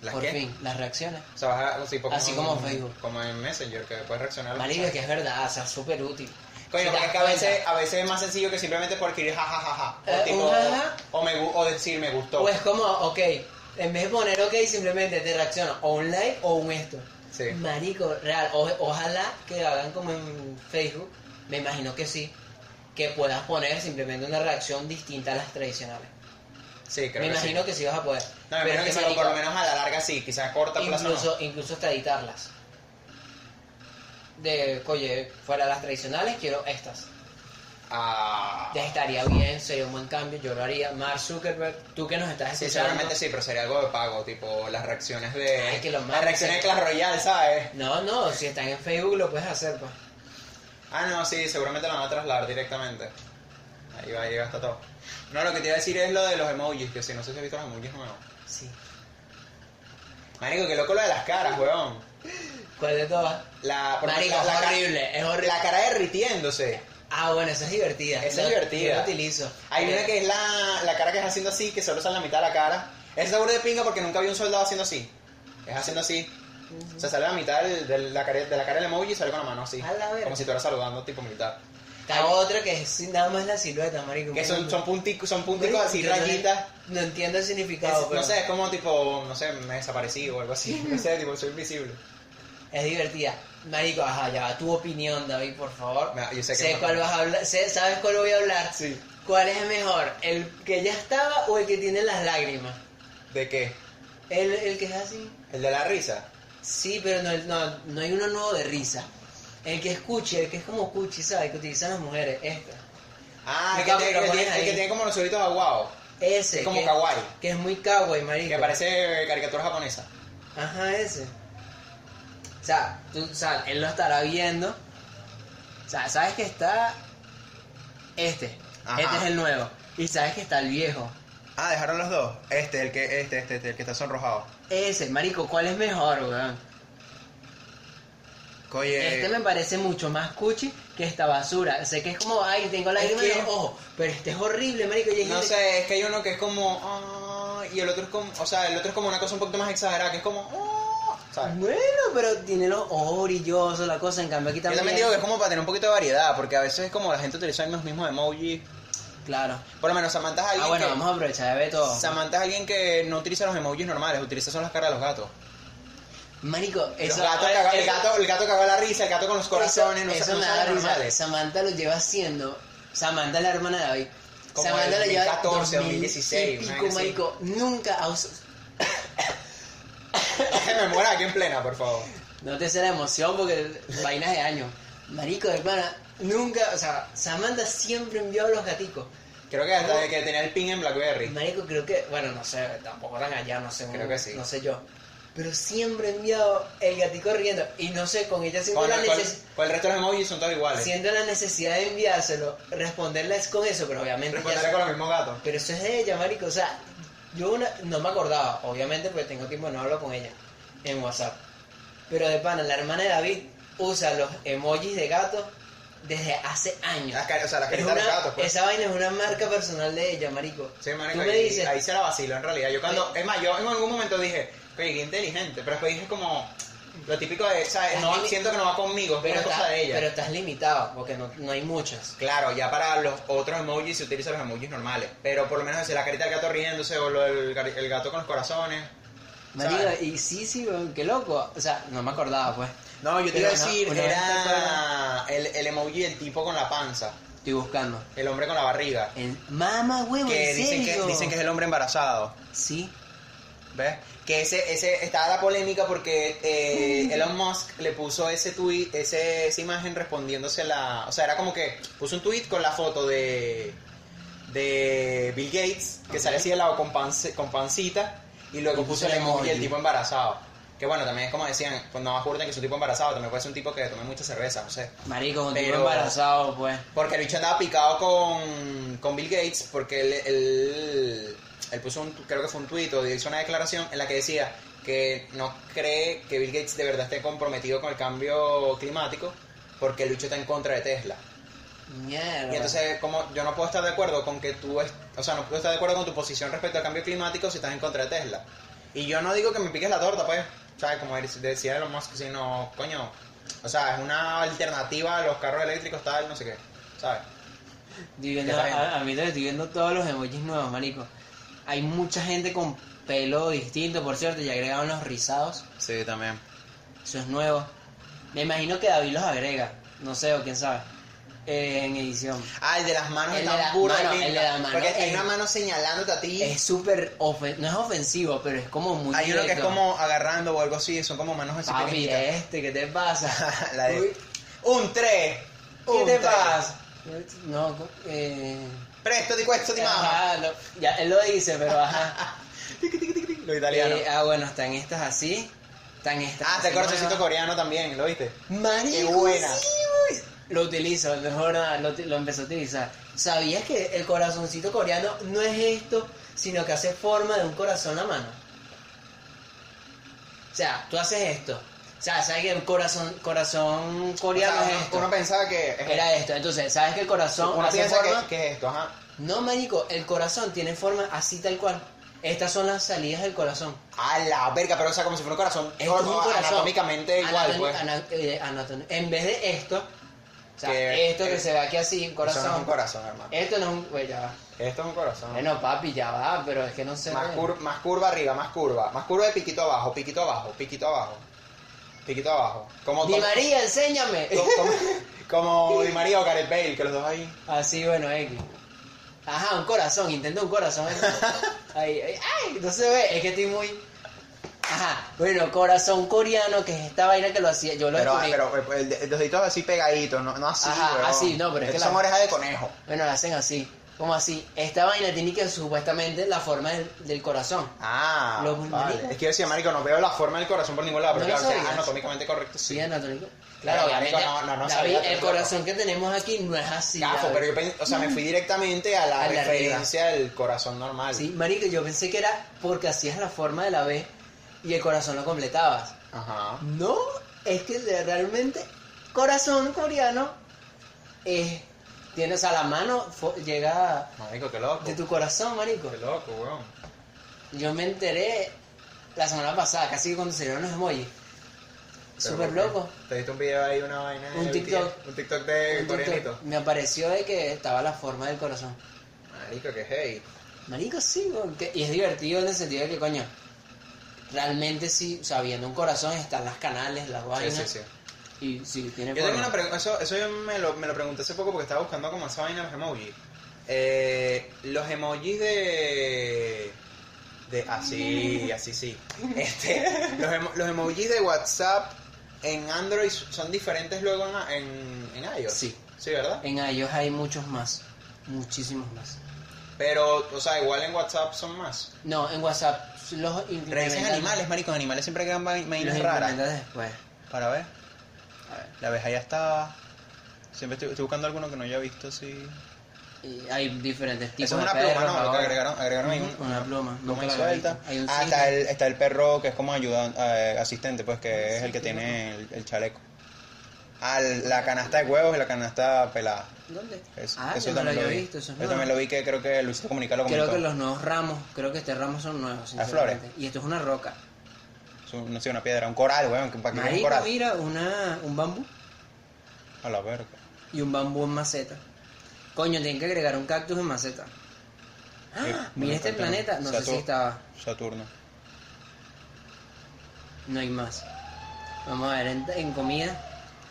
¿Las Por qué? fin, las reacciones. O sea, vas a- así, como, Así como Facebook. Como en Messenger, que puedes reaccionar. Marico, que es verdad, o sea, súper útil. Coño, Si porque es que a veces, a veces es más sencillo que simplemente por escribir jajajaja. Eh, o, tipo, un jaja. o, me, o decir me gustó. O es como, ok, en vez de poner ok, simplemente te reacciona o un like o un esto. Sí. Marico, real, o- ojalá que hagan como en Facebook, me imagino que sí, que puedas poner simplemente una reacción distinta a las tradicionales. Sí, creo me que imagino sí. que sí vas a poder. No, me Pero imagino que es sí, que, o por lo menos a la larga sí, quizás corta plazo no. incluso, incluso hasta editarlas. De, oye, fuera las tradicionales, quiero estas. Ah, Ya estaría bien, sería un buen cambio, yo lo haría. Mark Zuckerberg, tú que nos estás sí, escuchando. seguramente sí, pero sería algo de pago, tipo las reacciones de... Ay, que lo las reacciones de Clash Royale, ¿sabes? No, no, si están en Facebook lo puedes hacer, pues. Ah, no, sí, seguramente lo van a trasladar directamente. Ahí va, ahí va, está todo. No, lo que te iba a decir es lo de los emojis, que si no sé si has visto los emojis nuevos. Sí. Marico, qué loco lo de las caras, weón. ¿Cuál de todas? La, Marico, es la, horrible, es la, horrible. la cara derritiéndose. Ah, bueno, esa es divertida. Esa es divertida. Yo la utilizo. Hay una que es la, la cara que es haciendo así, que solo sale la mitad de la cara. Esa seguro de pinga porque nunca vi un soldado haciendo así. Es haciendo así. O sea, sale la mitad del- de, la cara, de la cara del emoji y sale con la mano así. Como si estuviera saludando tipo militar. Está otra que es nada más la silueta, marico. Que son, son punticos, son punticos así, no- rayitas. No entiendo el Es- significado, pero no sé, es como tipo, no sé, me desaparecí o algo así. No sé, tipo, soy invisible. es divertida. Marico, ajá, ya va tu opinión, David, por favor. Yo sé que sé no. cuál vas a hablar, sé- ¿sabes cuál voy a hablar? Sí. ¿Cuál es mejor? ¿El que ya estaba o el que tiene las lágrimas? ¿De qué? El, el que es así. ¿El de la risa? Sí, pero no, no, no hay uno nuevo de risa. El que es cuchi, el que es como cuchi, ¿sabes? Que utilizan las mujeres, este. Ah, el que, tiene, el que tiene- el que ahí. tiene como los ojitos aguados. Ese. Es como que, kawaii. Que es muy kawaii, marico. Que parece caricatura japonesa. Ajá, ese. O sea, tú, o sea, él lo estará viendo. O sea, sabes que está este. Ajá. Este es el nuevo. Y sabes que está el viejo. Ah, dejaron los dos. Este, el que, este, este, este, el que está sonrojado. Ese, marico, ¿cuál es mejor, weón? Oye, Este me parece mucho más cuchi que esta basura. Sé que es como, ay, tengo lágrimas Es en que- los ojos. Pero este es horrible, marico. y no gente- sé, es que hay uno que es como, ah, y el otro es como, o sea, el otro es como una cosa un poquito más exagerada, que es como, ¿sabes? Bueno, pero tiene los ojos brillosos, la cosa. En cambio, aquí Yo también. también digo que es como para tener un poquito de variedad, porque a veces es como la gente utiliza los mismos emojis. Claro. Por lo menos Samantha es alguien Ah, bueno, que... vamos a aprovechar de ver todo. Samantha es alguien que no utiliza los emojis normales, utiliza son las caras de los gatos. Marico, Los eso, gatos caga- el, gato, el gato caga la risa, el gato con los corazones, eso, no, eso no me da los normales. Samantha lo lleva haciendo. Samantha es la hermana de David. Como Samantha lo lleva 2014, 2000 2016, y pico, marico, nunca ha us- que me muera aquí en plena, por favor. No te sé la emoción porque vainas de años. Marico, hermana, nunca, o sea, Samantha siempre envió a los gaticos. Creo que hasta de que tenía el pin en Blackberry. Marico, creo que, bueno, no sé, tampoco tan allá, no sé. Creo no, que sí. No sé yo. Pero siempre enviado el gatico riendo. Y no sé, con ella siento Con, la, el- con- el resto de los emojis son todos iguales. siento la necesidad de enviárselo, responderles con eso, pero obviamente ya Responderé con los mismos gatos. Pero eso es de ella, marico. O sea, yo una, no me acordaba, obviamente, porque tengo tiempo no hablo con ella en WhatsApp. Pero de pana, la hermana de David usa los emojis de gato desde hace años. O sea, las Es caritas de los gatos, pues. Esa vaina es una marca personal de ella, marico. Sí, marico, Tú me ahí, dices, ahí se la vacilo en realidad. Yo cuando, es más, yo en algún momento dije, oye, qué inteligente, pero después dije como, lo típico de, ¿sabes? No, siento que no va conmigo, es pero, una cosa está- de ella. pero estás limitado, porque no, no hay muchas. Claro, ya para los otros emojis se utilizan los emojis normales, pero por lo menos la carita del gato riéndose o lo gari- el gato con los corazones. Marico, y sí, sí, qué loco. O sea, no me acordaba, pues. No, yo te iba a decir, una era el, el emoji del tipo con la panza, Estoy buscando. el hombre con la barriga. El, mamá, huevo, Que ¿en dicen que, serio? dicen que es el hombre embarazado. Sí. ¿Ves? Que ese, ese, estaba la polémica porque eh, Elon Musk le puso ese tweet, ese, esa imagen respondiéndose la... O sea, era como que puso un tweet con la foto de, de Bill Gates, que sale así de lado con, panci- con pancita, y luego Y puso el el emoji del emoji. tipo embarazado. Que bueno, también es como decían, cuando más que es un tipo embarazado, también puede ser un tipo que tome mucha cerveza, no sé. Marico, un tipo Pero- embarazado, pues. Porque el bicho andaba picado con, con Bill Gates porque él, él, él puso un, creo que fue un tuit o hizo una declaración en la que decía que no cree que Bill Gates de verdad esté comprometido con el cambio climático porque el bicho está en contra de Tesla. Mierda. Y entonces, como yo no puedo estar de acuerdo con que tú, es- o sea, no puedo estar de acuerdo con tu posición respecto al cambio climático si estás en contra de Tesla. Y yo no digo que me piques la torta, pues, ¿sabes? Como decía Elon Musk, sino, coño, o sea, es una alternativa a los carros eléctricos, tal, no sé qué, ¿sabes? A, a mí te estoy viendo todos los emojis nuevos, marico. Hay mucha gente con pelo distinto, por cierto, y agregaron los rizados. Sí, también. Eso es nuevo. Me imagino que David los agrega. No sé, o quién sabe. En edición. Ah, el de las manos El de la- puro el de Porque hay es- una mano señalándote a ti. Es súper ofen- no es ofensivo, pero es como muy hay uno que es directo. como agarrando o algo así, son como manos así Papi, este, ¿qué te pasa? [LAUGHS] La de- Un 3. ¿Qué te pasa? No, eh... Presto, di questo, di. Ajá, no, ya, él lo dice, pero ajá. [LAUGHS] Lo italiano. Eh, ah, bueno, están estas así. Están estas ah, te corazoncito nuevas. coreano también, ¿lo viste? Marico, Qué buena. sí. Lo utilizo, mejor nada, lo, lo empecé a utilizar. ¿Sabías que el corazoncito coreano no es esto, sino que hace forma de un corazón a mano? O sea, tú haces esto. O sea, ¿sabes que el corazón, corazón coreano O sea, es esto? Uno pensaba que. es- Era esto. Entonces, ¿sabes que el corazón uno hace forma? que, que es esto, ajá. No, marico, el corazón tiene forma así tal cual. Estas son las salidas del corazón. A la verga, pero o sea, como si fuera un corazón. Esto es un corazón. Anatómicamente igual, Anatoni- pues. ana- eh, en vez de esto, o sea, Que- esto que se ve aquí así, un corazón. Eso no es un corazón, hermano. Esto no es un. Ya va. Esto es un corazón. Bueno, papi, ya va, pero es que no sé. Más, cur- más curva arriba, más curva. Más curva de piquito abajo, piquito abajo, piquito abajo. Piquito abajo. Como, Di María, enséñame. [LAUGHS] como, como- como Di María o Gareth Bale, que los dos ahí. Así, bueno, X. Ajá, un corazón, intenta un corazón. [LAUGHS] Ahí, ahí, ay, no se ve, es que estoy muy. Ajá, bueno, corazón coreano, que es esta vaina que lo hacía. Yo lo Pero, descubrí. pero el, el- los deditos así pegaditos, no, no así. Ajá, weón. así, no, pero es que Estos la- son orejas de conejo. Bueno, lo hacen así. Como así. Esta vaina tiene que supuestamente la forma del, del corazón. Ah, Lo- vale. marico. Es que yo decía, marico, no veo la forma del corazón por ningún lado, pero ¿No lo claro, sea, sabías? anatómicamente correcto, sí. Sí, anatómico. Claro, marico, obviamente. no, no, no David, sabía, el corazón que tenemos aquí no es así. Gafo, David. pero yo pens- o sea, me fui [LAUGHS] directamente a la A la referencia del corazón normal. Sí, marico, yo pensé que era porque hacías la forma de la B y el corazón lo completabas. Ajá. No, es que realmente corazón coreano es tiene, o sea, la mano llega Marico, qué loco. de tu corazón, marico. Qué loco, weón. Yo me enteré la semana pasada, casi que cuando salieron los emojis. Súper loco. Te diste un video ahí, una vaina. Un TikTok. Un TikTok de Un coreanito. TikTok. Me apareció de que estaba la forma del corazón. Marico, qué hey. Marico, sí, weón, que- y es divertido en el sentido de que, coño, realmente sí, sabiendo un corazón están las canales, las Sí, vainas, sí, sí. y sí, tiene Yo tengo una pregunta, eso, eso yo me lo, me lo pregunté hace poco porque estaba buscando como esa vaina de los emojis. Eh, los emojis de... de así, [LAUGHS] así sí. Este, los, emo- los emojis de WhatsApp en Android son diferentes luego en, en, en iOS. Sí. Sí, ¿verdad? En iOS hay muchos más, muchísimos más. Pero, o sea, igual en WhatsApp son más. No, en WhatsApp los Revises animales, maricos, animales siempre quedan los vainas raras. después. Para ver. A ver, La abeja ya está. Siempre estoy, estoy buscando alguno que no haya visto, sí. y hay diferentes tipos Eso es una de pluma, perros ¿no? Lo que ahora. agregaron, agregaron ahí un- una pluma, nunca ahí la había suelta. visto. Hay un Ah, está el, está el perro que es como ayudante, eh, asistente, pues que es el que tiene el, el chaleco. Ah, el- la canasta de huevos y la canasta pelada. ¿Dónde? Es- ah, eso yo no lo también había lo vi. visto, eso es Yo también lo vi que creo que Luisito Comunica lo Creo comentó. que los nuevos ramos, creo que este ramo son nuevos. Las sinceramente. Y esto es una roca. Es un- no sé, una piedra, un coral, weón, para vean un coral. mira, una, un bambú A la verga. y un bambú en maceta. Coño, tienen que agregar un cactus en maceta. Ah, Sí, mira este planeta, no sé si estaba, Saturno. no hay más. Vamos a ver, en, en comida,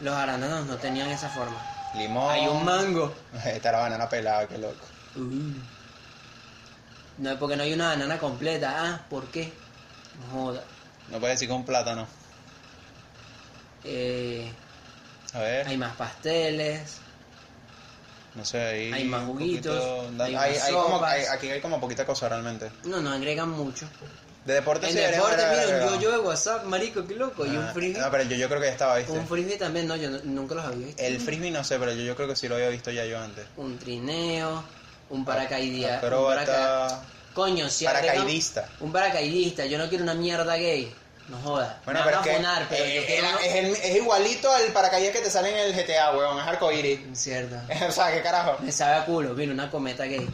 los arándanos no tenían esa forma. Limón. Hay un mango. [LAUGHS] Está la banana pelada, qué loco. Uh. No, porque no hay una banana completa. Ah, ¿por qué? No joda. No puedes decir con plátano. Eh, A ver, hay más pasteles. no sé, ahí. hay más juguitos, poquito- hay hay- más hay como- aquí hay como poquita cosa realmente. No, no agregan mucho. De deporte En sí deporte, mira, un yo-yo de WhatsApp, marico, qué loco. y un Ah, frisbee. No, pero yo, yo creo que ya estaba, ¿viste? Un frisbee también, no, yo no- nunca los había visto. El frisbee no sé, pero yo, yo creo que sí lo había visto ya yo antes. Un trineo, un paracaidista. Acróbata, Coño, si agregan- paracaidista. Un paracaidista, yo no quiero una mierda gay. No jodas. Bueno, Me pero es van a que funar, pero eh, yo quiero era- uno- es, el- es igualito al paracaídas que te sale en el GTA, weón, es arcoíris. Cierto. [LAUGHS] o sea, ¿qué carajo? Me sabe a culo, mira, una cometa gay.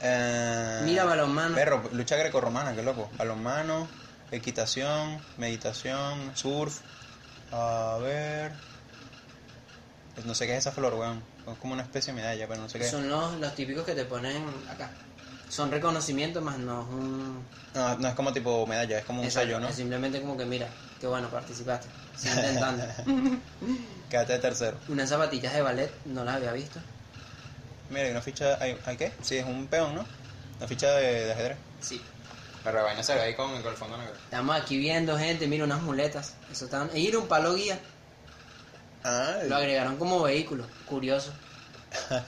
Eh, Mira balonmano. Perro, lucha grecorromana, qué loco. Balonmano, equitación, meditación, surf. A ver. Pues No sé qué es esa flor, weón. Es como una especie de medalla, pero no sé qué. Son los, los típicos que te ponen acá. Son reconocimientos, más no es un... No, no es como tipo medalla, es como un Exacto, sello, ¿no? Es simplemente como que, mira, qué bueno, participaste. [LAUGHS] Sigue intentando. Quédate de tercero. Unas zapatillas de ballet, no las había visto. Mira, y una ficha. ¿Hay, ¿hay qué? Sí, es un peón, ¿no? Una ficha de, de ajedrez. Sí. Pero vaina se ve ahí con, con el fondo negro. Estamos aquí viendo gente, mira unas muletas. Eso están... E ir un palo guía. Ah, Lo agregaron como vehículo. Curioso. [LAUGHS]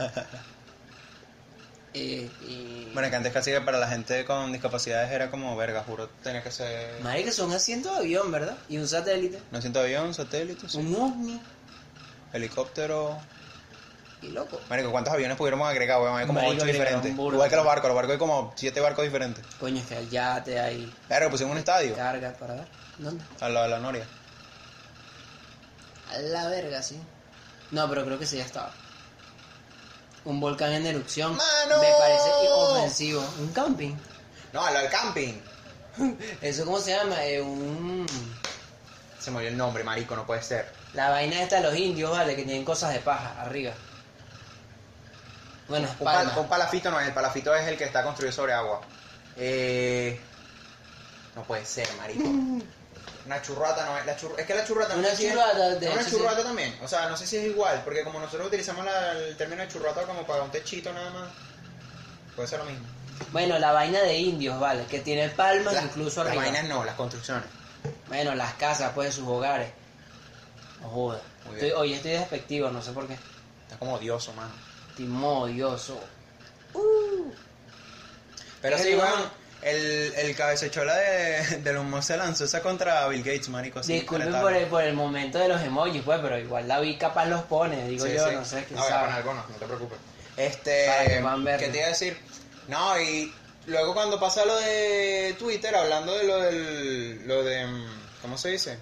Eh, y... Bueno, que antes casi que para la gente con discapacidades era como verga, juro, tenía que ser. Marica, son asientos de avión, ¿verdad? Y un satélite. No siento avión, satélite, sí. Un ovni. helicóptero. Y loco. Marico, ¿cuántos aviones pudiéramos agregar, weón? Hay como Marico, ocho diferentes. Igual que los barcos, los barcos hay como siete barcos diferentes. Coño, es que el yate ahí. Claro, pusimos un estadio Carga para ver. ¿Dónde? a la, a la Noria. A la verga, sí. No, pero creo que sí ya estaba. Un volcán en erupción. ¡Mano! Me parece ofensivo. Un camping. No, a lo del camping. [LAUGHS] ¿Eso cómo se llama? Eh, un... Se me olvidó el nombre, marico, no puede ser. La vaina esta de los indios, ¿vale? Que tienen cosas de paja arriba. Bueno, Un, pal- un palafito no es, el palafito es el que está construido sobre agua. Eh, no puede ser, marico. Una churrata no es. La chur- es que la churrata no Una es- churrata, de ¿Es una hecho, sí. churrata también. O sea, no sé si es igual, porque como nosotros utilizamos la- el término de churrata como para un techito nada más, puede ser lo mismo. Bueno, la vaina de indios, ¿vale? Que tiene palmas Las- incluso las arriba. vainas no, las construcciones. Bueno, las casas, pues, sus hogares. No joda. Estoy- oye, estoy despectivo, no sé por qué. Está como odioso, mano. Estoy modioso. Pero sí, bueno, no- el, el cabezachola de, de los Musk se lanzó esa contra Bill Gates, marico. Disculpen por el, por el momento de los emojis, pues, pero igual David capaz los pone, digo Sí, yo, sí. no sé, quién No, voy a sabe. poner algunos, no te preocupes. Este, que. ¿qué te iba a decir? No, y luego cuando pasa lo de Twitter, hablando de lo del, lo de, mm, ¿cómo se dice?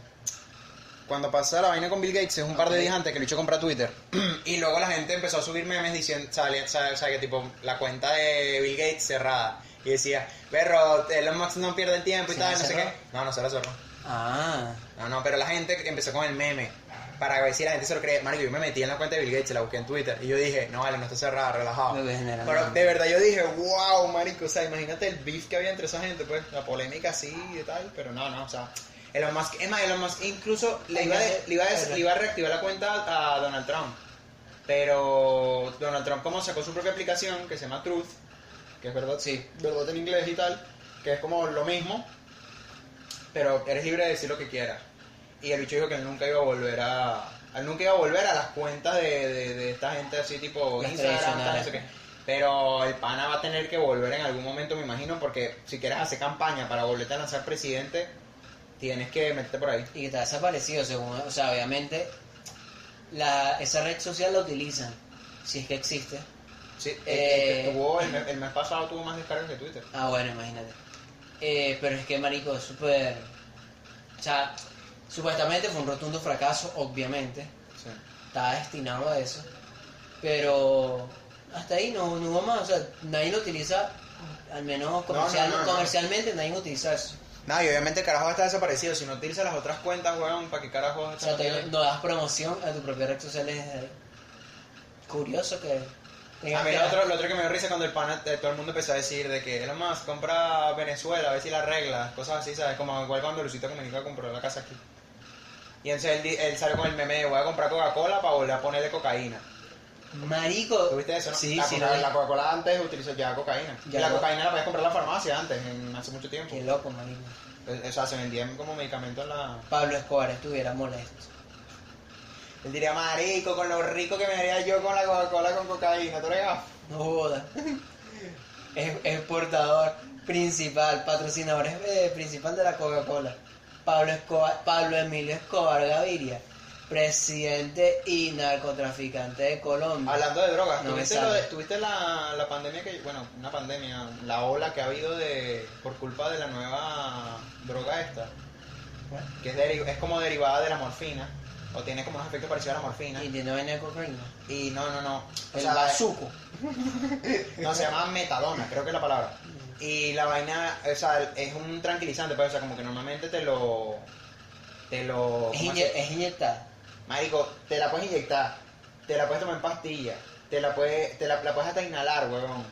Cuando pasa la vaina con Bill Gates, es un par de días antes que Lucho compra Twitter. [CLEARS THROAT] y luego la gente empezó a subir memes diciendo, sale- sale- o sea, que tipo, la cuenta de Bill Gates cerrada. Y decía, perro, Elon Musk no pierde el tiempo y ¿Se tal, no sé qué. No, no se la cerró. Ah, No, no, pero la gente empezó con el meme. Para ver si la gente se lo cree. Mario, yo me metí en la cuenta de Bill Gates, la busqué en Twitter. Y yo dije, no vale, no está cerrada, relajado. Lo genera, Pero no. de verdad yo dije, wow, marico. O sea, imagínate el beef que había entre esa gente, pues. La polémica así y tal. Pero no, no, o sea. Elon Musk, es más, Elon Musk incluso le iba, a de- le iba, le iba a reactivar la cuenta a Donald Trump. Pero Donald Trump como sacó su propia aplicación que se llama Truth, que es verdad, Sí. verdad en inglés y tal, que es como lo mismo, pero eres libre de decir lo que quieras. Y el bicho dijo que él nunca iba a volver a, él nunca iba a volver a las cuentas de, de, de esta gente así tipo Las Instagram, tal, sé qué. Pero el pana va a tener que volver en algún momento, me imagino, porque si quieres hacer campaña para volverte a lanzar presidente, tienes que meterte por ahí. y que está desaparecido, según, o sea, obviamente, la, esa red social la utilizan, si es que existe. Sí, Eh, tuvo, el, mes, el mes pasado tuvo más descargas que Twitter. Ah, bueno, imagínate. Eh, pero es que, marico, es súper... O sea, supuestamente fue un rotundo fracaso, obviamente. Sí. Estaba destinado a eso. Pero hasta ahí no, no hubo más. O sea, nadie lo utiliza, al menos comercial- no, no, no. comercialmente, nadie utiliza eso. No, y obviamente el carajo estar desaparecido. Si no utilizas las otras cuentas, weón, ¿para qué carajo a O sea, te, no das promoción a tu propia red social desde ahí. Curioso que... A mí que- lo otro, lo otro que me dio risa cuando el pana, eh, todo el mundo empezó a decir de que Elon Musk compra Venezuela, a ver si la arregla, cosas así, ¿sabes? Como igual cuando Luisito Comunica compró la casa aquí. Y entonces él, él salió con el meme de voy a comprar Coca-Cola para volver a ponerle cocaína. Marico. ¿Tuviste eso, no? Sí, la, sí, Coca- la Coca-Cola antes utilizó ya cocaína. Ya la lo- cocaína la podías comprar en la farmacia antes, en, hace mucho tiempo. Qué loco, marico. O sea, se vendían como medicamento en la... Pablo Escobar estuviera molesto. Él diría, marico, con lo rico que me haría yo con la Coca-Cola con cocaína, ¿tú eres gafo? No joda. [LAUGHS] Es, es portador principal, patrocinador eh, principal de la Coca-Cola. Pablo, Escobar, Pablo Emilio Escobar Gaviria, presidente y narcotraficante de Colombia. Hablando de drogas, No ¿tuviste, lo de- tuviste la, la pandemia que, bueno, una pandemia, la ola que ha habido de por culpa de la nueva droga esta, que es, deri- es como derivada de la morfina, o tiene como unos efectos parecidos a la morfina, Y tiene vaina de cocaína. y no, no, no, o El sea, bazuco. [LAUGHS] no, se llama metadona, creo que es la palabra. Y la vaina, o sea, es un tranquilizante, pues, o sea, como que normalmente te lo... Te lo... Es, ¿cómo inye- se- es inyectada. Marico, te la puedes inyectar, te la puedes tomar en pastilla, te la puedes, te la, la puedes hasta inhalar, huevón.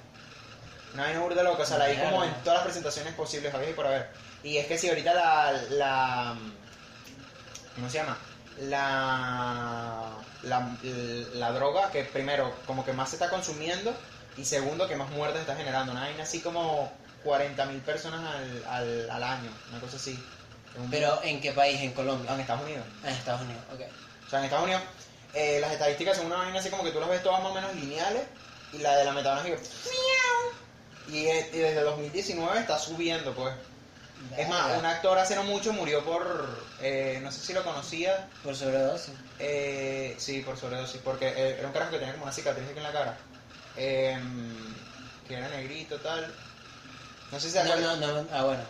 Una vaina burda loca, o sea, la vi como en todas las presentaciones posibles, había y por haber. Y es que si ahorita la, la, ¿cómo se llama? La, la, la droga que primero, como que más se está consumiendo, y segundo, que más muertes está generando. Una vaina así como 40.000 personas al, al, al año, una cosa así. Un- Pero ¿en qué país? En Colombia. en Estados Unidos. En Estados Unidos, ok. O sea, en Estados Unidos, eh, las estadísticas son una vaina así como que tú las ves todas más o menos lineales y la de la metadona es que... Y, y desde 2019 está subiendo, pues. Es más, un actor hace no mucho murió por... eh, no sé si lo conocía. Por sobredosis. eh, sí, por sobredosis, porque eh, era un carajo que tenía como una cicatriz aquí en la cara. eh, que era negrito, tal. No sé si te No, acuerdas. no, no. Ah, bueno.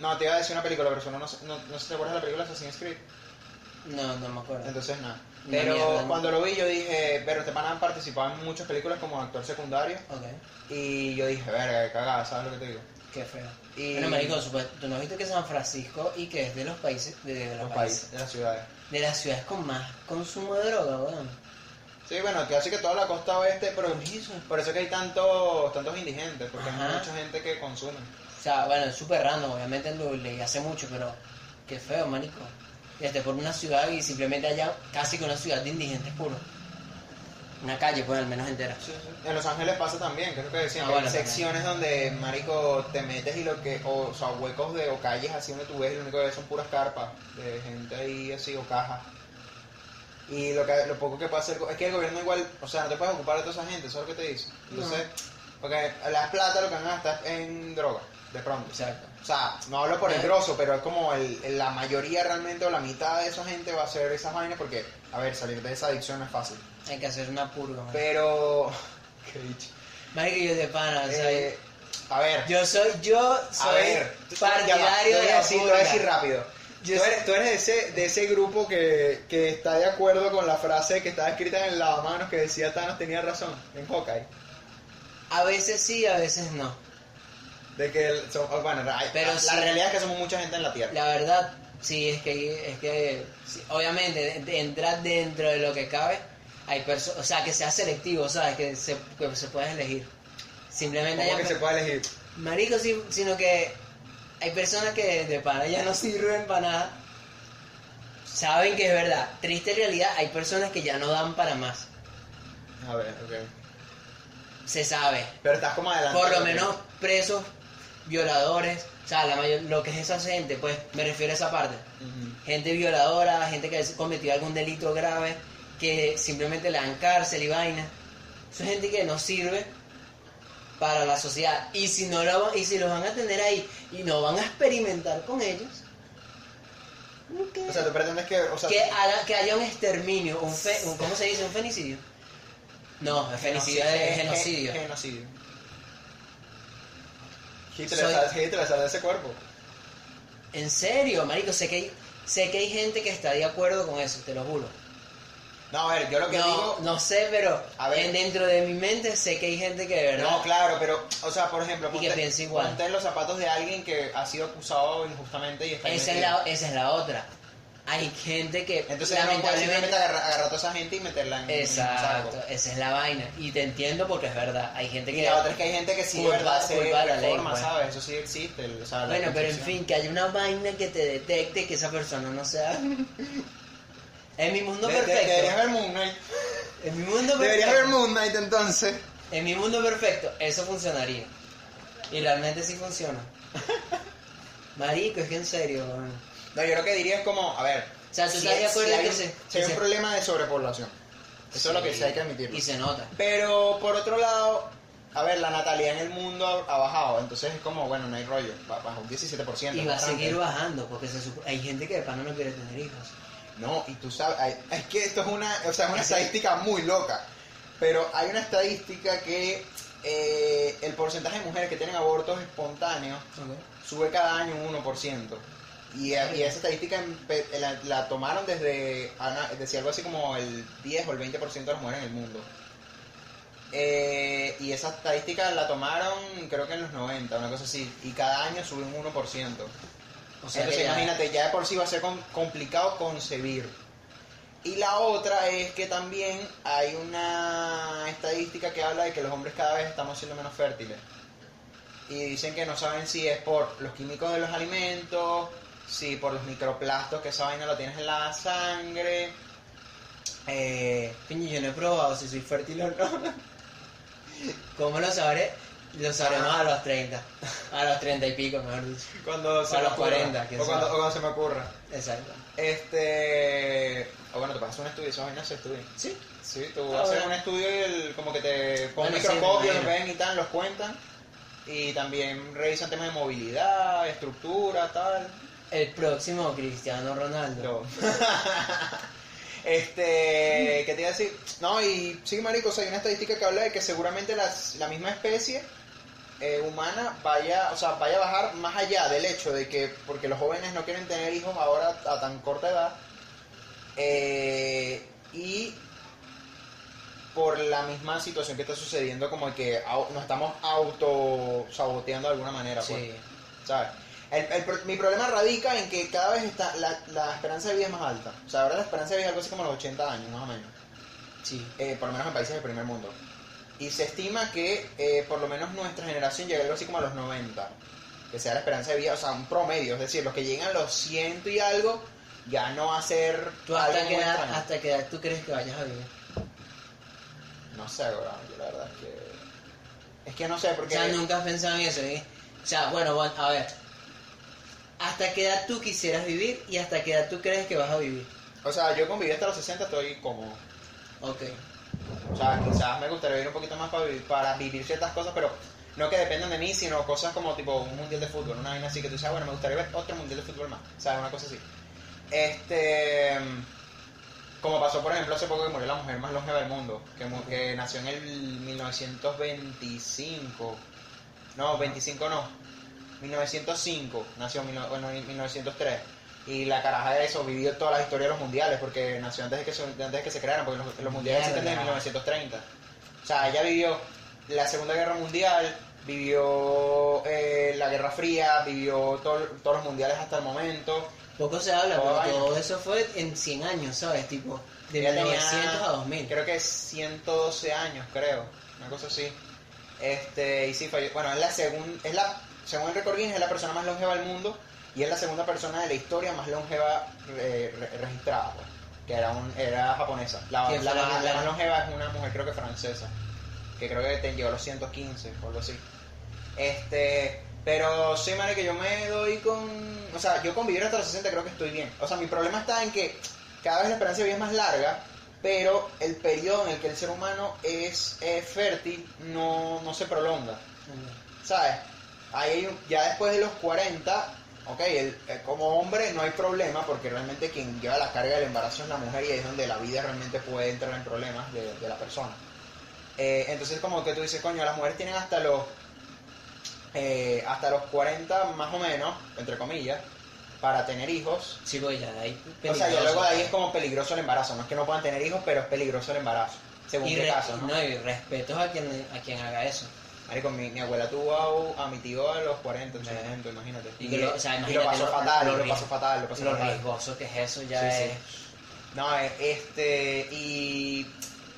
No, te iba a decir una película, pero no, no, no, no sé si te acuerdas de la película Assassin's Creed. No, no me acuerdo. Entonces nada. Pero cuando lo vi yo dije, pero este pana han participado en muchas películas como actor secundario Ok. y yo dije, verga, qué cagada, ¿sabes lo que te digo? Qué feo. Y Bueno, marico, tú no has visto que San Francisco y que es de los países, de, de los los países, de las ciudades. de las ciudades con más consumo de droga, weón. Sí, bueno, que que toda la costa oeste, pero Por eso. por eso que hay tantos, tantos indigentes, porque Ajá. hay mucha gente que consume. O sea, bueno, es súper random, obviamente lo leí hace mucho, pero qué feo, marico. Esté por una ciudad y simplemente haya casi que una ciudad de indigentes puros. Una calle, pues, al menos entera. En Los Ángeles pasa también, creo que decían Ah, que bueno, hay secciones donde, marico, te metes y lo que, o, o sea, huecos de, o calles así donde tú ves, y lo único que ves son puras carpas de gente ahí así, o cajas. Y lo, que, lo poco que pasa, es que el gobierno igual, o sea, no te puedes ocupar de toda esa gente, eso es lo que te dice. Entonces, porque la plata lo que van a gastar es en droga, de pronto. Exacto. O sea, no hablo por el Eh. grosso, pero es como el, la mayoría realmente o la mitad de esa gente va a hacer esas vainas porque, a ver, salir de esa adicción no es fácil. Hay que hacer una purga. Pero, [LAUGHS] qué dicho. Yo de pana, o sea, Eh, a ver, yo soy, yo a soy ver, ya va, partidario de a la voy a decir rápido. Yo tú eres, tú eres de, ese, de ese grupo que, que está de acuerdo con la frase que estaba escrita en el lavamanos que decía Thanos tenía razón en Hawkeye. A veces sí, a veces no. De que, el- so- bueno, la, Pero la sí. realidad es que somos mucha gente en la Tierra. La verdad, sí, es que, es que sí, obviamente, de- de- entra dentro de lo que cabe. Hay personas, o sea, que sea selectivo, ¿sabes? Que se, que se pueda elegir. Simplemente ¿Cómo que se puede elegir? Marico, sí, sino que hay personas que de pana ya no sirven para nada. Saben que es verdad. Triste realidad, hay personas que ya no dan para más. A ver, ok. Se sabe. Pero estás como adelante. Por lo menos presos, violadores, o sea, la mayor, lo que es esa gente, pues me refiero a esa parte. Gente violadora, gente que ha cometido algún delito grave, que simplemente le dan cárcel y vaina. Es gente que no sirve para la sociedad. Y si no lo, van- y si los van a tener ahí y no van a experimentar con ellos. O sea, tú pretendes que. O sea, que, haga- que haya un exterminio, un, fe, un- ¿cómo se dice? ¿Un femicidio? No, el femicidio es gen- genocidio. gen- Genocidio. Hitler, Soy- sale, Hitler sale de ese cuerpo. En serio, marico, sé que hay, sé que hay gente que está de acuerdo con eso, te lo juro. No, a ver, yo lo que No, digo. no sé, pero A ver. en- dentro de mi mente sé que hay gente que de verdad. No, claro, pero, o sea, por ejemplo, que ponte, piensa igual. ponte en los zapatos de alguien que ha sido acusado injustamente y está esa, es la, esa es la otra. Hay gente que Entonces no lamentablemente. simplemente agarrar, agarrar a toda esa gente y meterla en en Exacto, esa es la vaina. Y te entiendo porque es verdad. Hay gente Y que. la otra es que hay gente que sí Culpa- verdad se culpa la ley, reforma, pues. ¿sabes? Eso sí existe. o sea, Bueno, pero en fin, que haya una vaina que te detecte que esa persona no sea. [LAUGHS] Es mi mundo De- de- perfecto. Deberías ver Moon Knight. En mi mundo Deberías perfecto. ver Moon Knight entonces. En mi mundo perfecto, eso funcionaría. Y realmente sí funciona. [LAUGHS] Marico, es que en serio, weón. No, yo lo que diría es como, a ver. O sea, tú si estás de hay- acuerdo si hay que un- se- si hay que un se- problema de sobrepoblación. Eso es lo que sí hay que admitirlo. Y se nota. Pero por otro lado, a ver, la natalidad en el mundo ha, bajado, entonces es como, bueno, no hay rollo, ba- bajó un 17%. Y va a seguir bajando, porque se supo- hay gente que de pana no quiere tener hijos. No, y tú sabes, hay- es que esto es una, o sea, es una estadística muy loca, pero hay una estadística que eh, el porcentaje de mujeres que tienen abortos espontáneos sube cada año un 1%. Y, a- y esa estadística la, la tomaron desde, decía algo así como el 10 o el 20% de las mujeres en el mundo. Eh, y esa estadística la tomaron creo que en los 90, una cosa así, y cada año sube un 1%. O sea, Entonces que ya- imagínate, ya de por sí va a ser com- complicado concebir. Y la otra es que también hay una estadística que habla de que los hombres cada vez estamos siendo menos fértiles. Y dicen que no saben si es por los químicos de los alimentos, si por los microplastos que esa vaina lo tienes en la sangre. Eh, yo no he probado si soy fértil o no. [LAUGHS] ¿Cómo lo sabré? Lo sabremos a los 30. A los 30 y pico, mejor dicho. cuando se A los ocurra. 40, quién o cuando, o cuando se me ocurra. Exacto. Este. O bueno, te pasas un estudio, esas vainas se estudian. Sí. Sí, tú Ah, haces bueno. un estudio y el- como que te con Bueno, un sí, los ven y tal, los cuentan. Y también revisan temas de movilidad, estructura, tal. El próximo Cristiano Ronaldo. No. [LAUGHS] este, ¿qué te iba a decir? No, y sí, marico, o sea, hay una estadística que habla de que seguramente las- la misma especie eh, humana vaya, o sea, vaya a bajar más allá del hecho de que, porque los jóvenes no quieren tener hijos ahora a tan corta edad, eh, y por la misma situación que está sucediendo, como que au- nos estamos auto saboteando de alguna manera, pues. Sí. ¿sabes? El- el mi problema radica en que cada vez está la, la esperanza de vida es más alta. O sea, ahora la esperanza de vida es algo así como los 80 años, más o menos. Sí. Eh, por lo menos en países del primer mundo. Y se estima que eh, por lo menos nuestra generación llegue algo así como a los 90. Que sea la esperanza de vida, o sea, un promedio. Es decir, los que llegan a los 100 y algo, ya no va a ser ¿Tú hasta qué, edad, hasta qué edad tú crees que vayas a vivir? No sé, bro, yo la verdad es que... Es que no sé, O porque... sea, nunca has pensado en eso, ¿eh? O sea, bueno, bueno, a ver. ¿Hasta qué edad tú quisieras vivir y hasta qué edad tú crees que vas a vivir? O sea, yo con vivir hasta los 60 estoy cómodo. Ok. O sea, quizás me gustaría vivir un poquito más para vivir, para vivir ciertas cosas, pero no que dependan de mí, sino cosas como tipo un mundial de fútbol, una vaina así que tú dices, ah, bueno, me gustaría ver otro mundial de fútbol más, ¿sabes? Una cosa así. Este. Como pasó, por ejemplo, hace poco que murió la mujer más longeva del mundo, que, mu- que nació en el 1925. No, 25 no. 1905, nació en mil no- bueno, en 1903. Y la caraja de eso vivió toda la historia de los mundiales, porque nació antes de que se, antes de que se crearan, porque los, los mundiales existen desde Mierda. 1930. O sea, ella vivió la Segunda Guerra Mundial, vivió eh, la Guerra Fría, vivió todo- todos los mundiales hasta el momento. Poco se habla, pero todo eso fue en 100 años, ¿sabes? Tipo, de Ella 1900 a 2000. Creo que 112 años, creo. Una cosa así. Este, y sí, falleció. Bueno, es la segunda, es la, según el récord Guinness, es la persona más longeva del mundo y es la segunda persona de la historia más longeva eh, re- registrada, pues, que era, un, era japonesa. La, ¿Quién la, fue la más- que- la más longeva es una mujer, creo que francesa, que creo que te llegó a los 115 o algo así. Este, pero sí, madre, que yo me doy con. O sea, yo con vivir hasta los 60 creo que estoy bien. O sea, mi problema está en que cada vez la esperanza de vida es más larga, pero el periodo en el que el ser humano es eh, fértil no, no se prolonga. ¿Sabes? Ahí ya después de los 40, ok, el- eh, como hombre no hay problema porque realmente quien lleva la carga del embarazo es la mujer y ahí es donde la vida realmente puede entrar en problemas de, de la persona. Eh, entonces como que tú dices, coño, las mujeres tienen hasta los eh, hasta los 40 más o menos, entre comillas, para tener hijos. Sí, pues ya de ahí. O sea, ya luego de ahí es como peligroso el embarazo. No es que no puedan tener hijos, pero es peligroso el embarazo. Según y, qué caso, ¿no? no, y respetos a quien, a quien haga eso. Marico, mi, mi abuela tuvo a, a mi tío a los 40 en su momento, imagínate. Y que lo- o sea, y lo pasó lo- fatal, lo pasó fatal, lo pasó Lo fatal. riesgoso que es eso ya Sí, sí. es. No, eh, este, y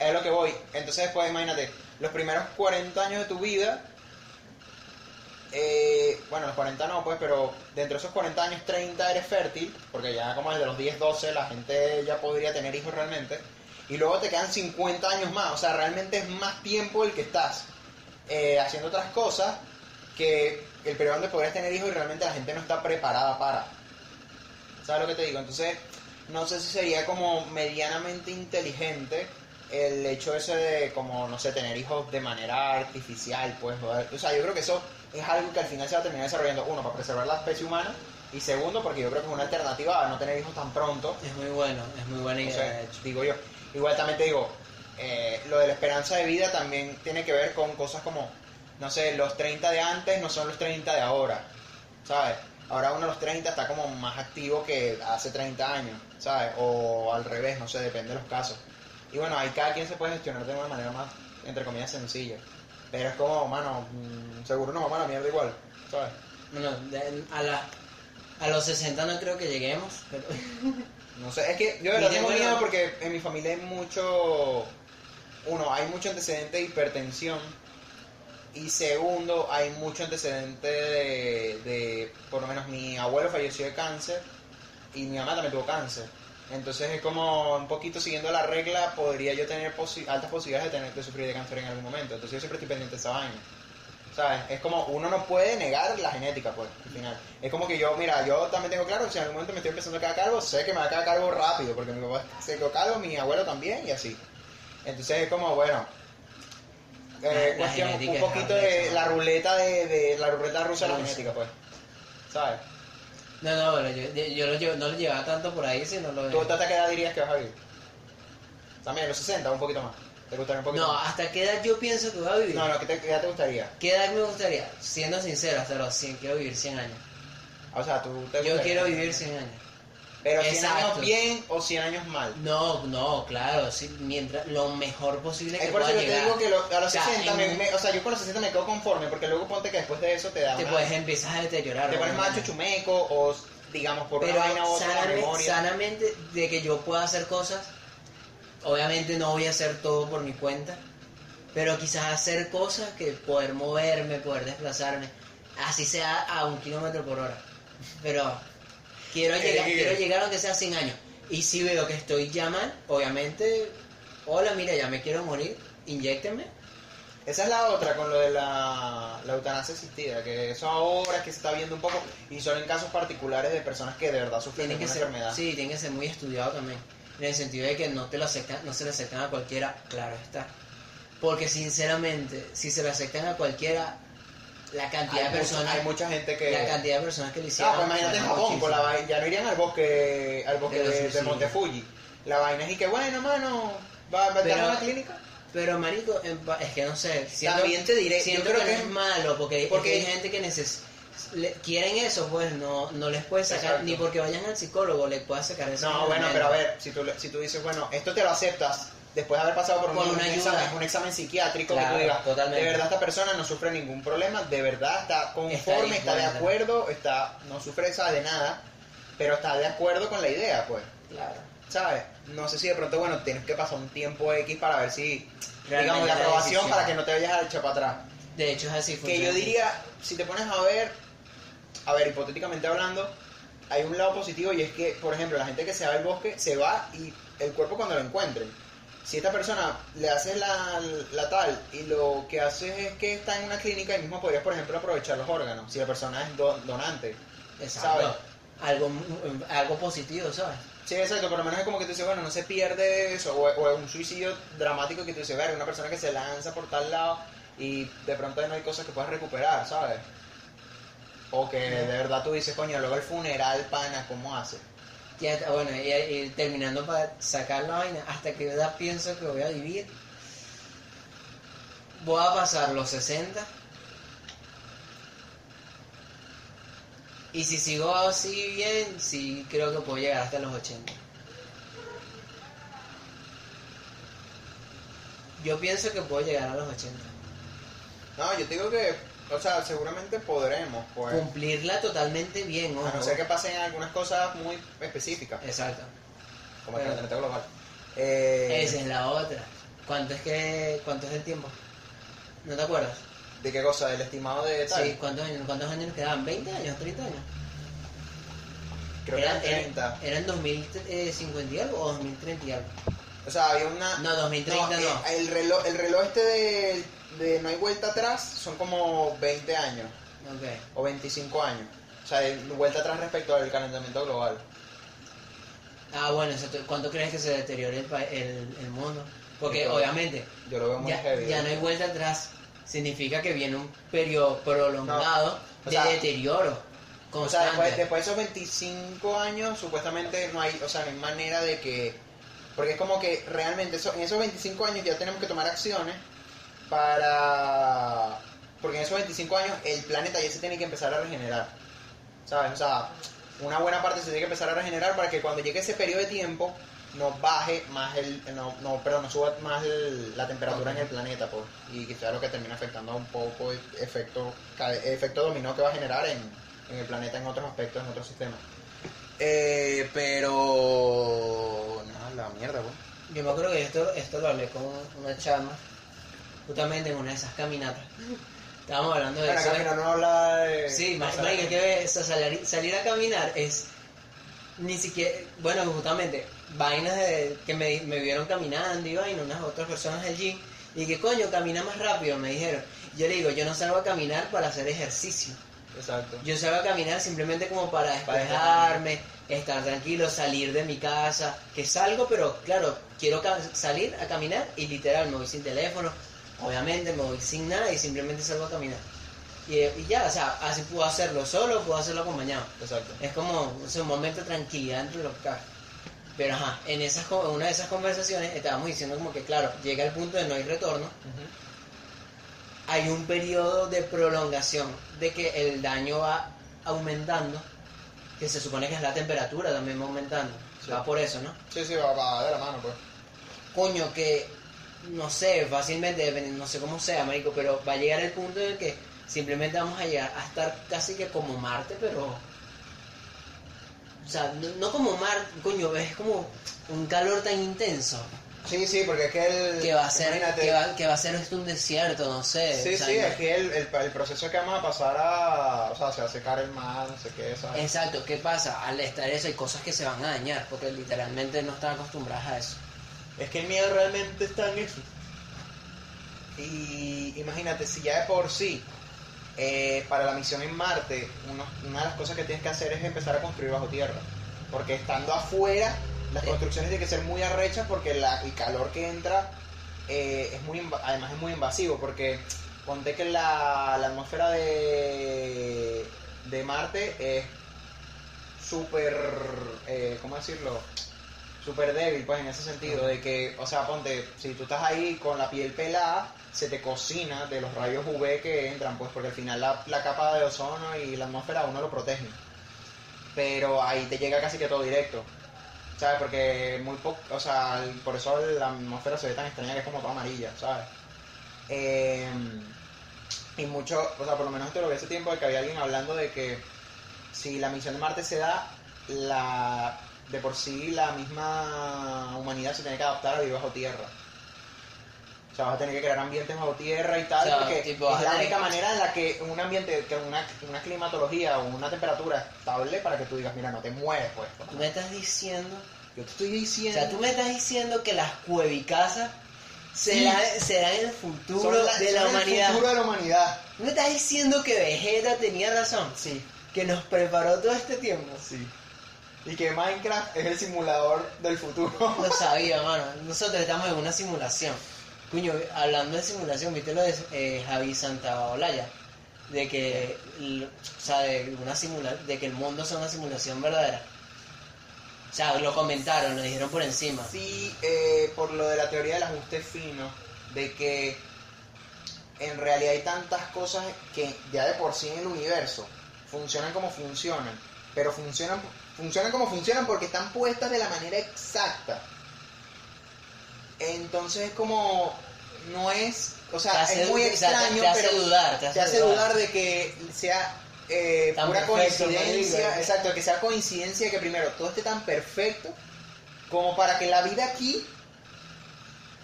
es lo que voy. Entonces después, imagínate, los primeros 40 años de tu vida, eh, bueno, los 40 no, pues, pero dentro de esos 40 años, 30 eres fértil, porque ya como desde los 10, 12 la gente ya podría tener hijos realmente. y luego te quedan 50 años más. O sea, realmente es más tiempo el que estás eh, haciendo otras cosas que el periodo donde podrías tener hijos y realmente la gente no está preparada para. ¿Sabes lo que te digo? Entonces, no sé si sería como medianamente inteligente el hecho ese de como, no sé, tener hijos de manera artificial, pues. O sea, yo creo que eso es algo que al final se va a terminar desarrollando, uno, para preservar la especie humana, y segundo, porque yo creo que es una alternativa a no tener hijos tan pronto. Es muy bueno, es muy buena idea, sé, de hecho. digo yo. Igual también te digo, eh, lo de la esperanza de vida también tiene que ver con cosas como, no sé, los 30 de antes no son los 30 de ahora, ¿sabes? Ahora uno a los 30 está como más activo que hace 30 años, ¿sabes? O al revés, no sé, depende de los casos. Y bueno, ahí cada quien se puede gestionar de una manera más, entre comillas, sencilla. Pero es como, mano, mm, seguro nos vamos a la mierda igual, ¿sabes? Bueno, de- a, la, a los 60 no creo que lleguemos, pero... No sé, es que yo de verdad tengo miedo porque en mi familia hay mucho. Uno, hay mucho antecedente de hipertensión. Y segundo, hay mucho antecedente de, de- Por lo menos mi abuelo falleció de cáncer. Y mi mamá también tuvo cáncer. Entonces es como un poquito siguiendo la regla, podría yo tener posi- altas posibilidades de, tener, de sufrir de cáncer en algún momento. Entonces yo siempre estoy pendiente de esa vaina. ¿Sabes? Es como uno no puede negar la genética, pues, al final. Es como que yo, mira, yo también tengo claro, si en algún momento me estoy empezando a quedar calvo, sé que me va a quedar calvo rápido, porque mi papá se quedó calvo, mi abuelo también, y así. Entonces es como, bueno, eh, La- cuestión un poquito de la ruleta de, de la ruleta rusa de la genética, pues. ¿Sabes? No, no, pero yo, yo, lo llevo- no lo llevaba tanto por ahí, sino lo ¿Tú hasta qué edad dirías que vas a vivir? También, los 60, un poquito más. ¿Te gustaría un poquito No, más? ¿hasta qué edad yo pienso que voy a vivir? No, no, ¿qué, te, qué edad te gustaría? ¿Qué edad me gustaría? Siendo sincero, hasta los 100, quiero vivir 100 años. O sea, tú te Yo quiero vivir 100 años. Pero 100 Exacto. años bien o 100 años mal. No, no, claro, sí, mientras lo mejor posible que Es por pueda eso que te llegar. digo que lo- a los O sea, 60, me, en- me- o sea, yo con los 60 me quedo conforme, porque luego ponte que después de eso te da te una- puedes empezar a deteriorar. te pones obviamente. más chuchumeco o, digamos, por Pero una vaina u otra, la sanamente, memoria. sanamente de que yo pueda hacer cosas, obviamente no voy a hacer todo por mi cuenta, pero quizás hacer cosas que poder moverme, poder desplazarme, así sea a un kilómetro por hora. Pero quiero Eh, llegar, quiero llegar aunque sea 100 años. Y si veo que estoy ya mal, obviamente, hola, mira, ya me quiero morir, inyéctenme. Esa es la otra con lo de la, la eutanasia asistida, que eso ahora es que se está viendo un poco, y son en casos particulares de personas que de verdad sufren Tiene que una ser, enfermedad. sí, tiene que ser muy estudiado también. En el sentido de que no te lo aceptan, no se lo aceptan a cualquiera, claro está. Porque sinceramente, si se lo aceptan a cualquiera, la cantidad hay, de mucha- personas, hay mucha gente que... la cantidad de personas que lo hicieron. Ah, pues imagínate en Japón, con la ya no irían al bosque, al bosque De de, de suicidios. Monte Fuji. La vaina es y que, bueno, mano, va, va a Pero- en una clínica. Pero marico, es que no sé, siento, También te diré, yo siento creo que, es- malo, porque, porque- es que hay gente que neces le- quieren eso, pues no, no les puedes sacar, Exacto. ni porque vayan al psicólogo les puedes sacar eso. No, bueno, pero a ver, si tú, si tú dices, bueno, esto te lo aceptas después de haber pasado por un, un examen, un examen psiquiátrico que tú digas, totalmente. de verdad esta persona no sufre ningún problema, de verdad está conforme, está, de acuerdo, está no sufre esa de nada, pero está de acuerdo con la idea, pues, Claro. ¿sabes? No sé si de pronto, bueno, tienes que pasar un tiempo X para ver si, Realmente digamos, de la aprobación para que no te vayas a echar para atrás. De hecho es así. Que funciona yo así. diría, si te pones a ver, a ver, hipotéticamente hablando, hay un lado positivo y es que, por ejemplo, la gente que se va al bosque se va y el cuerpo cuando lo encuentren. Si esta persona le haces la, la tal y lo que haces es que está en una clínica y mismo podrías, por ejemplo, aprovechar los órganos, si la persona es do- donante. Exacto. ¿sabes? Algo, algo positivo, ¿sabes? Sí, exacto, por lo menos es como que tú dices, bueno, no se pierde eso, o, o es un suicidio dramático que tú dices, ver, una persona que se lanza por tal lado y de pronto no hay cosas que puedas recuperar, ¿sabes? O que de verdad tú dices, coño, luego el funeral, pana, ¿cómo hace? Ya, bueno, y, terminando para sacar la vaina, hasta que edad pienso que voy a vivir. Voy a pasar los 60. Y si sigo así bien, sí creo que puedo llegar hasta los 80. Yo pienso que puedo llegar a los 80. No, yo te digo que, o sea, seguramente podremos, pues. Cumplirla totalmente bien, A ojo. no ser que pasen algunas cosas muy específicas, Exacto. como el Pero- calentamiento global. Eh, Esa es la otra. ¿Cuánto es que cuánto es el tiempo? ¿No te acuerdas? ¿De qué cosa? ¿El estimado de tal? Sí, ¿cuántos años, ¿cuántos años nos quedaban? ¿20 años? ¿30 años? Creo que eran 30. ¿Eran 2050 y algo o 2030 y algo? O sea, había una... No, 2030 no. eh, El reloj, el reloj este de, de no hay vuelta atrás son como 20 años o 25 años. O sea, de vuelta atrás respecto al calentamiento global. Ah, bueno. ¿cuánto crees que se deteriore el, el, el mundo? Porque obviamente Yo lo veo muy ya, heavy. ya no hay vuelta atrás. Significa que viene un periodo prolongado de sea, deterioro O sea, constante. después, después de esos 25 años, supuestamente no hay, o sea, no hay manera de que... Porque es como que realmente eso- en esos 25 años ya tenemos que tomar acciones para... Porque en esos 25 años el planeta ya se tiene que empezar a regenerar. ¿Sabes? O sea, una buena parte se tiene que empezar a regenerar para que cuando llegue ese periodo de tiempo no baje más el... No, no perdón, no suba más el- la temperatura en el planeta, pues. Y sea lo que termina afectando un poco el efecto, el efecto dominó que va a generar en, en el planeta en otros aspectos, en otros sistemas. Eh, pero... No, la mierda, pues. Yo me acuerdo que esto, esto lo hablé con una chama, justamente en una de esas caminatas. Estábamos hablando de eso. no habla de... Sí, o sea, marica, que eso, salir, salir a caminar es ni siquiera, bueno, justamente, vainas de, que me, me vieron caminando y vaina, unas otras personas del gym, y que coño, camina más rápido, me dijeron. Yo le digo, yo no salgo a caminar para hacer ejercicio. Exacto. Yo salgo a caminar simplemente como para despejarme, estar tranquilo, salir de mi casa, que salgo, pero claro, quiero salir a caminar y literal me voy sin teléfono, obviamente me voy sin nada y simplemente salgo a caminar. Y, y ya, o sea, así puedo hacerlo solo, puedo hacerlo acompañado. Exacto. Es como o sea, un momento de tranquilidad entre los carros. Pero ajá, en, esas, en una de esas conversaciones estábamos diciendo como que claro, llega el punto de no hay retorno, Ujú. hay un periodo de prolongación de que el daño va aumentando, que se supone que es la temperatura también va aumentando. Sí. Va por eso, ¿no? Sí, sí, va, va de la mano, pues. Coño, que no sé, fácilmente, no sé cómo sea, marico, pero va a llegar el punto en el que simplemente vamos a llegar a estar casi que como Marte, pero. O sea, no, no como Marte, coño, es como un calor tan intenso Sí, sí, porque es que el... que va a ser, que va, que va a ser esto un desierto, no sé. Sí, o sea, sí, no- es que el, el, el proceso que vamos a pasar a... O sea, se va a secar el mar, no sé qué, ¿sabes? Exacto, ¿qué pasa? Al estar eso hay cosas que se van a dañar, porque literalmente no están acostumbradas a eso. Es que el miedo realmente está en eso. Y imagínate, si ya de por sí, eh, para la misión en Marte, uno- una de las cosas que tienes que hacer es empezar a construir bajo tierra. Porque estando afuera, las construcciones tienen que ser muy arrechas porque la- el calor que entra eh, es muy además es muy invasivo. Porque ponte que la, la atmósfera de, de Marte es súper, eh, ¿cómo decirlo? Súper débil, pues en ese sentido, de que, o sea, ponte, si tú estás ahí con la piel pelada, se te cocina de los rayos UV que entran, pues porque al final la, la capa de ozono y la atmósfera uno lo protegen. Pero ahí te llega casi que todo directo. ¿Sabes? Porque muy poco, o sea, por eso la atmósfera se ve tan extraña que es como toda amarilla, ¿sabes? Eh, y mucho, o sea, por lo menos esto lo vi hace tiempo de que había alguien hablando de que si la misión de Marte se da, la de por sí la misma humanidad se tiene que adaptar a vivir bajo tierra. O sea, vas a tener que crear ambientes bajo tierra y tal, O sea, porque tipo, es la única manera en la que un ambiente, que una, una climatología o una temperatura estable para que tú digas, mira, no te mueves, pues. Tú me estás diciendo, Yo te estoy o diciendo. sea, tú me estás diciendo que las cuevicasas serán, serán el futuro la- de la son el humanidad. futuro de la humanidad. ¿Tú me estás diciendo que Vegeta tenía razón? Sí, Que nos preparó todo este tiempo. sí. Y que Minecraft es el simulador del futuro. [LAUGHS] Lo sabía, [LAUGHS] mano. Nosotros estamos en una simulación. Coño, hablando de simulación, ¿viste lo de eh, Javi Santaolalla? De que, l- o sea, de, una simula de que el mundo sea una simulación verdadera. O sea, lo comentaron, lo dijeron por encima. Sí, eh, por lo de la teoría del ajuste fino, de que en realidad hay tantas cosas que ya de por sí en el universo funcionan como funcionan, pero funcionan, funcionan como funcionan porque están puestas de la manera exacta. Entonces es como, no es, o sea, hace- es muy o sea, te- extraño, te hace pero dudar, te hace dudar. dudar. de que sea eh, Tan pura perfecto, coincidencia, marico. exacto, que sea coincidencia que primero todo esté tan perfecto como para que la vida aquí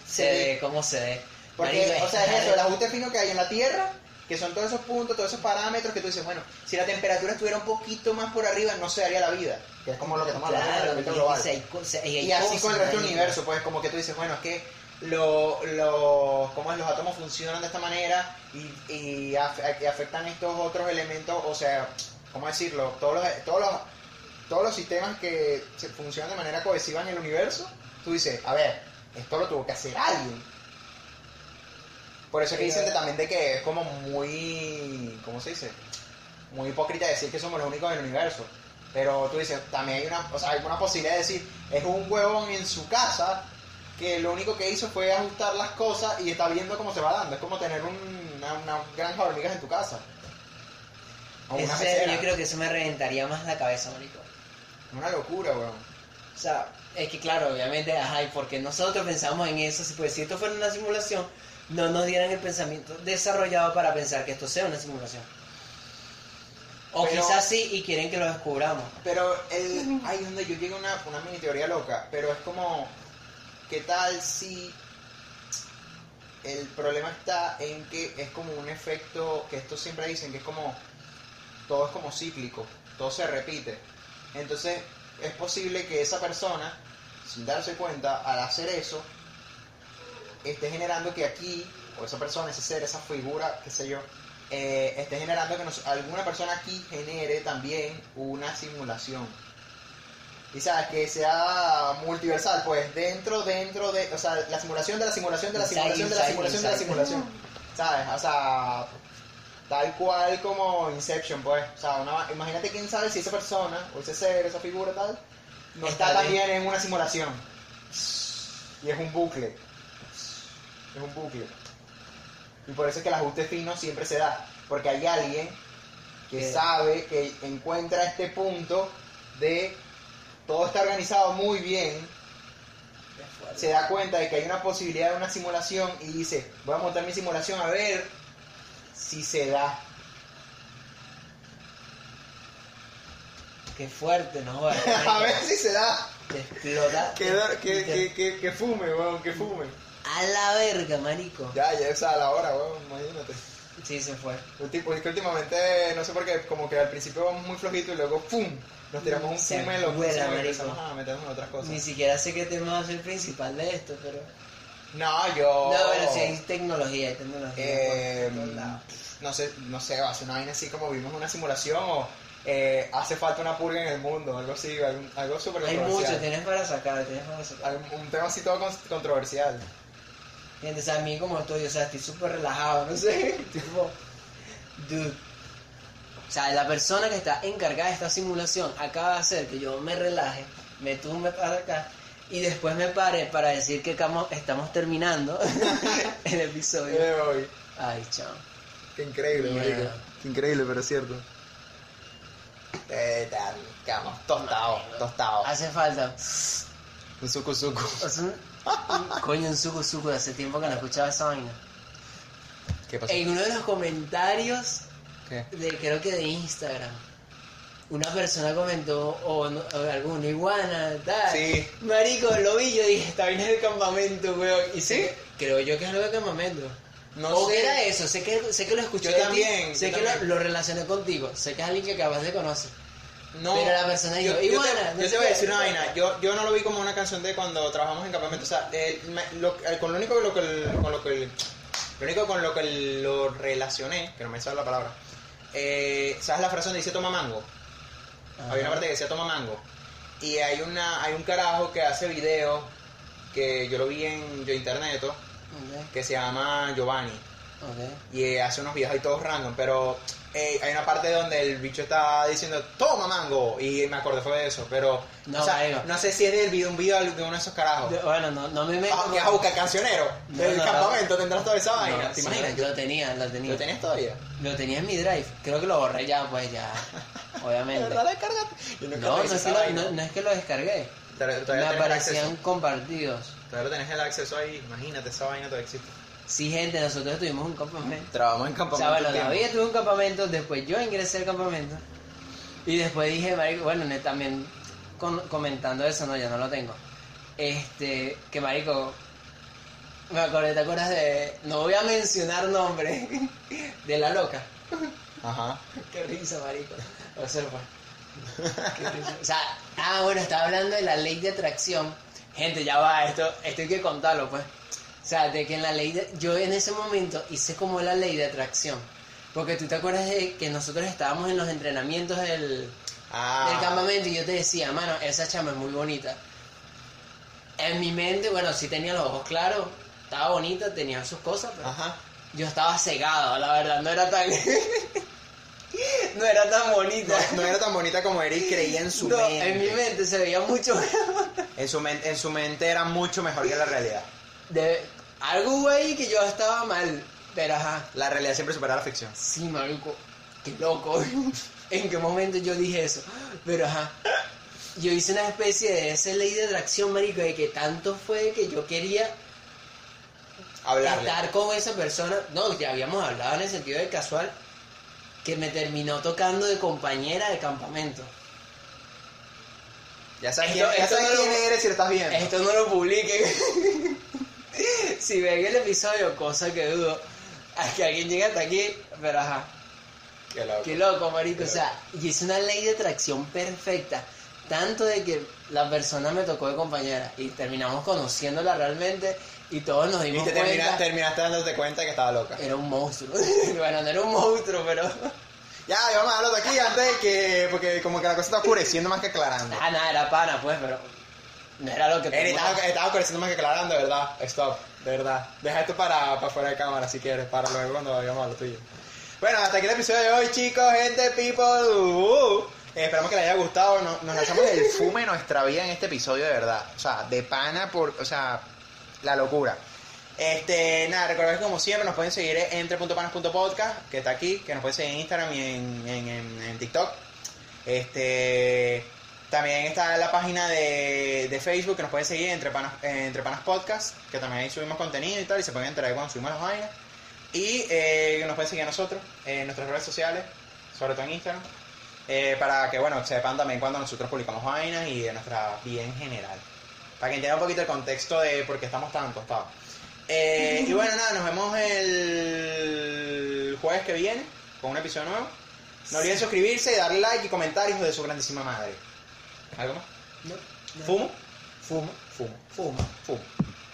Se ve cómo se ve. porque, Marico, o sea, es eso, el [LAUGHS] ajuste fino que hay en la Tierra, que son todos esos puntos, todos esos parámetros que tú dices, bueno, si la temperatura estuviera un poquito más por arriba, no se daría la vida, que es como lo que estamos hablando Claro, del y, global. y así con el resto del universo, pues como que tú dices, bueno, es que lo, lo- ¿cómo es? los átomos funcionan de esta manera y, y afectan estos otros elementos, o sea, ¿cómo decirlo? Todos los, todos los, todos los sistemas que se funcionan de manera cohesiva en el universo, tú dices, a ver, esto lo tuvo que hacer alguien. Por eso es que dicen también de que es como muy, ¿cómo se dice? Muy hipócrita decir que somos los únicos del universo. Pero tú dices, también hay una, o sea, hay una posibilidad de decir, es un huevón en su casa que lo único que hizo fue ajustar las cosas y está viendo cómo se va dando. Es como tener un- una, una granja de hormigas en tu casa. O una Ese- yo creo que eso me reventaría más la cabeza, marico. Una locura, weón. O sea, es que claro, obviamente, ajá, y porque nosotros pensamos en eso, si, pues, si esto fuera una simulación, no nos dieran el pensamiento desarrollado para pensar que esto sea una simulación. O Pero- quizás sí y quieren que lo descubramos. Pero el, ahí es donde yo llego a una, una mini teoría loca, pero es como, ¿qué tal si el problema está en que es como un efecto, que esto siempre dicen que es como, todo es como cíclico, todo se repite. Entonces es posible que esa persona, sin darse cuenta, al hacer eso, esté generando que aquí, o esa persona, ese ser, esa figura, qué sé yo, eh, esté generando que nos- alguna persona aquí genere también una simulación. Y sabes, que sea multiversal, pues dentro, dentro de, o sea, la simulación de la simulación de la simulación de la simulación de la simulación. ¿Sabes? O sea, tal cual como Inception, pues. O sea, una- imagínate quién sabe si esa persona, o ese ser, esa figura tal, no está, Está también en una simulación. Y es un bucle. Es un bucle. Y por eso es que el ajuste fino siempre se da. Porque hay alguien que sabe, que encuentra este punto de todo está organizado muy bien, se da cuenta de que hay una posibilidad de una simulación y dice, voy a montar mi simulación a ver si se da. Qué fuerte, ¿no? [LAUGHS] a ver si se da. Te explota. Que, que, que, que, que fume, weón, que fume. A la verga, marico. Ya, ya es a la hora, weón, imagínate. Sí, se fue. Ulti- Es que últimamente, no sé por qué, como que al principio vamos muy flojitos y luego ¡pum! Nos tiramos un Se fume loco vuela, y marico. empezamos a meternos en otras cosas. Ni siquiera sé qué tema va a ser el principal de esto, pero... No, yo... No, pero sí hay tecnología, hay tecnología. Eh, por todos lados. no sé, no sé, va a ser una vaina así como vimos una simulación o eh, hace falta una purga en el mundo, algo así, algo, algo súper Hay mucho, controversial. tienes para sacar, tienes para sacar. Algún- Un tema así todo con- controversial. Sea, a mí como estoy, o sea, estoy súper relajado, no sé, [LAUGHS] tipo, dude. O sea, la persona que está encargada de esta simulación acaba de hacer que yo me relaje, me tumbe para acá y después me pare para decir que estamos terminando [LAUGHS] el episodio. Hoy. Ay, chao. Qué increíble, Yeah. marico. Qué increíble, pero es cierto. Eh, quedamos tostados, tostados. Hace falta. Un suku suku. Coño, un suco suco de hace tiempo que no escuchaba esa vaina. ¿Qué pasó? En uno de los comentarios ¿Qué? de creo que de Instagram una persona comentó o, no- o alguna iguana tal Sí. marico lo vi yo dije esta vaina es del campamento weón y ¿Sí? creo yo que es lo del campamento No o sé. que era eso sé que sé que lo escuché Yo de ti, también, sé yo que lo, también. lo relacioné contigo sé que es alguien que acabas de conocer No, Pero la persona dijo, yo, yo te, no yo sé te voy a decir una vaina. Yo, yo no lo vi como una canción de cuando trabajamos en campamento. O sea, el- me- lo- el- con lo único con lo que, con lo que lo único con lo que lo relacioné, que no me sale la palabra. eh, ¿Sabes la frase donde dice toma mango? Había una parte que decía toma mango. Y hay una hay un carajo que hace videos que yo lo vi en yo internet Ok, que se llama Giovanni ok. y eh, hace unos videos ahí todos random, pero eh, hay una parte donde el bicho está diciendo toma mango y me acordé fue de eso, pero No, o sea, marico. no sé si es del video, un video de uno de esos carajos. Yo- bueno no, no me meto Ah, que vas a buscar cancionero No, del no, campamento, tendrás toda esa vaina, ¿te imaginas? lo tenía lo tenía ¿Lo tenías todavía? Lo tenía en mi drive. Creo que lo borré ya, pues ya. [LAUGHS] ¿De Obviamente. verdad? Yo No, no es, que lo, no, es que lo descargué. Me aparecían compartidos. Todavía tenés el acceso ahí, imagínate, esa vaina todavía existe. Sí, gente, nosotros tuvimos un campamento. Trabajamos en O campamento. sea, bueno. David tuvo un campamento, después yo ingresé al campamento. Y después dije, marico, bueno, también con- comentando eso, no, ya no lo tengo. Este, que marico, Me acordé, ¿te acuerdas de.? No voy a mencionar nombre. [LAUGHS] De la loca. Ajá. [LAUGHS] Qué risa, marico. [LAUGHS] Observa. Qué risa. O sea, ah, bueno, estaba hablando de la ley de atracción. Gente, ya va, esto, esto hay que contarlo, pues. O sea, de que en la ley de... Yo en ese momento hice como la ley de atracción. Porque tú te acuerdas de que nosotros estábamos en los entrenamientos del, Ah. del campamento y yo te decía, mano, esa chama es muy bonita. En mi mente, bueno, sí tenía los ojos claros, estaba bonita, tenía sus cosas, pero Ajá. yo estaba cegado, la verdad, no era tan... [LAUGHS] no era tan bonita. No, no era tan bonita como Eric creía en su No, mente. en mi mente se veía mucho mejor. En su, en su mente era mucho mejor que la realidad. De, algo hubo ahí que yo estaba mal, pero ajá. La realidad siempre supera la ficción. Sí, marico, qué loco. [LAUGHS] ¿En qué momento yo dije eso? Pero ajá. Yo hice una especie de esa ley de atracción, marico, de que tanto fue que yo quería Hablarle. estar con esa persona. No, ya habíamos hablado en el sentido de casual, que me terminó tocando de compañera de campamento. Ya sabes, Esto- quién, ya sabes no lo- quién eres si lo estás viendo. Esto no lo publiquen. [LAUGHS] si ven el episodio, cosa que dudo, a que alguien llegue hasta aquí, pero ajá. Qué loco. Qué loco, marico. Qué O sea, y es una ley de atracción perfecta. Tanto de que la persona me tocó de compañera y terminamos conociéndola realmente y todos nos Y dimos te cuenta. terminaste, terminaste dándote cuenta que estaba loca. Era un monstruo. [LAUGHS] bueno, no era un monstruo, pero. [LAUGHS] Ya, y vamos a dejarlo de aquí antes de que. Porque como que la cosa está oscureciendo más que aclarando. Ah, nada, era pana, pues, pero. No era lo que Eri, estaba, estaba más que aclarando, de verdad. Stop, de verdad. Deja esto para, para fuera de cámara si quieres, para luego cuando vayamos a lo tuyo. Bueno, hasta aquí el episodio de hoy, chicos, gente, people. Uh, eh, esperamos que les haya gustado. Nos, nos lanzamos el fume de nuestra vida en este episodio, de verdad. O sea, de pana por. O sea, la locura. Este, nada, recordad que como siempre nos pueden seguir en entre.panas.podcast, que está aquí, que nos pueden seguir en Instagram y en, en, en- en TikTok. Este, también está la página de, de Facebook que nos pueden seguir entre panas, eh, entre panas podcast, que también ahí subimos contenido y tal, y se pueden enterar cuando subimos las vainas. Y eh, nos pueden seguir a nosotros en nuestras redes sociales, sobre todo en Instagram, eh, para que bueno sepan también cuando nosotros publicamos vainas y de nuestra vida en general. Para que entiendan un poquito el contexto de por qué estamos tan tostados. Eh, y bueno, nada, nos vemos el jueves que viene con un episodio nuevo. No olviden suscribirse, darle like y comentar, hijos de su grandísima madre. ¿Algo más? No, no. ¿Fumo? Fuma. Fumo. Fuma. Fumo.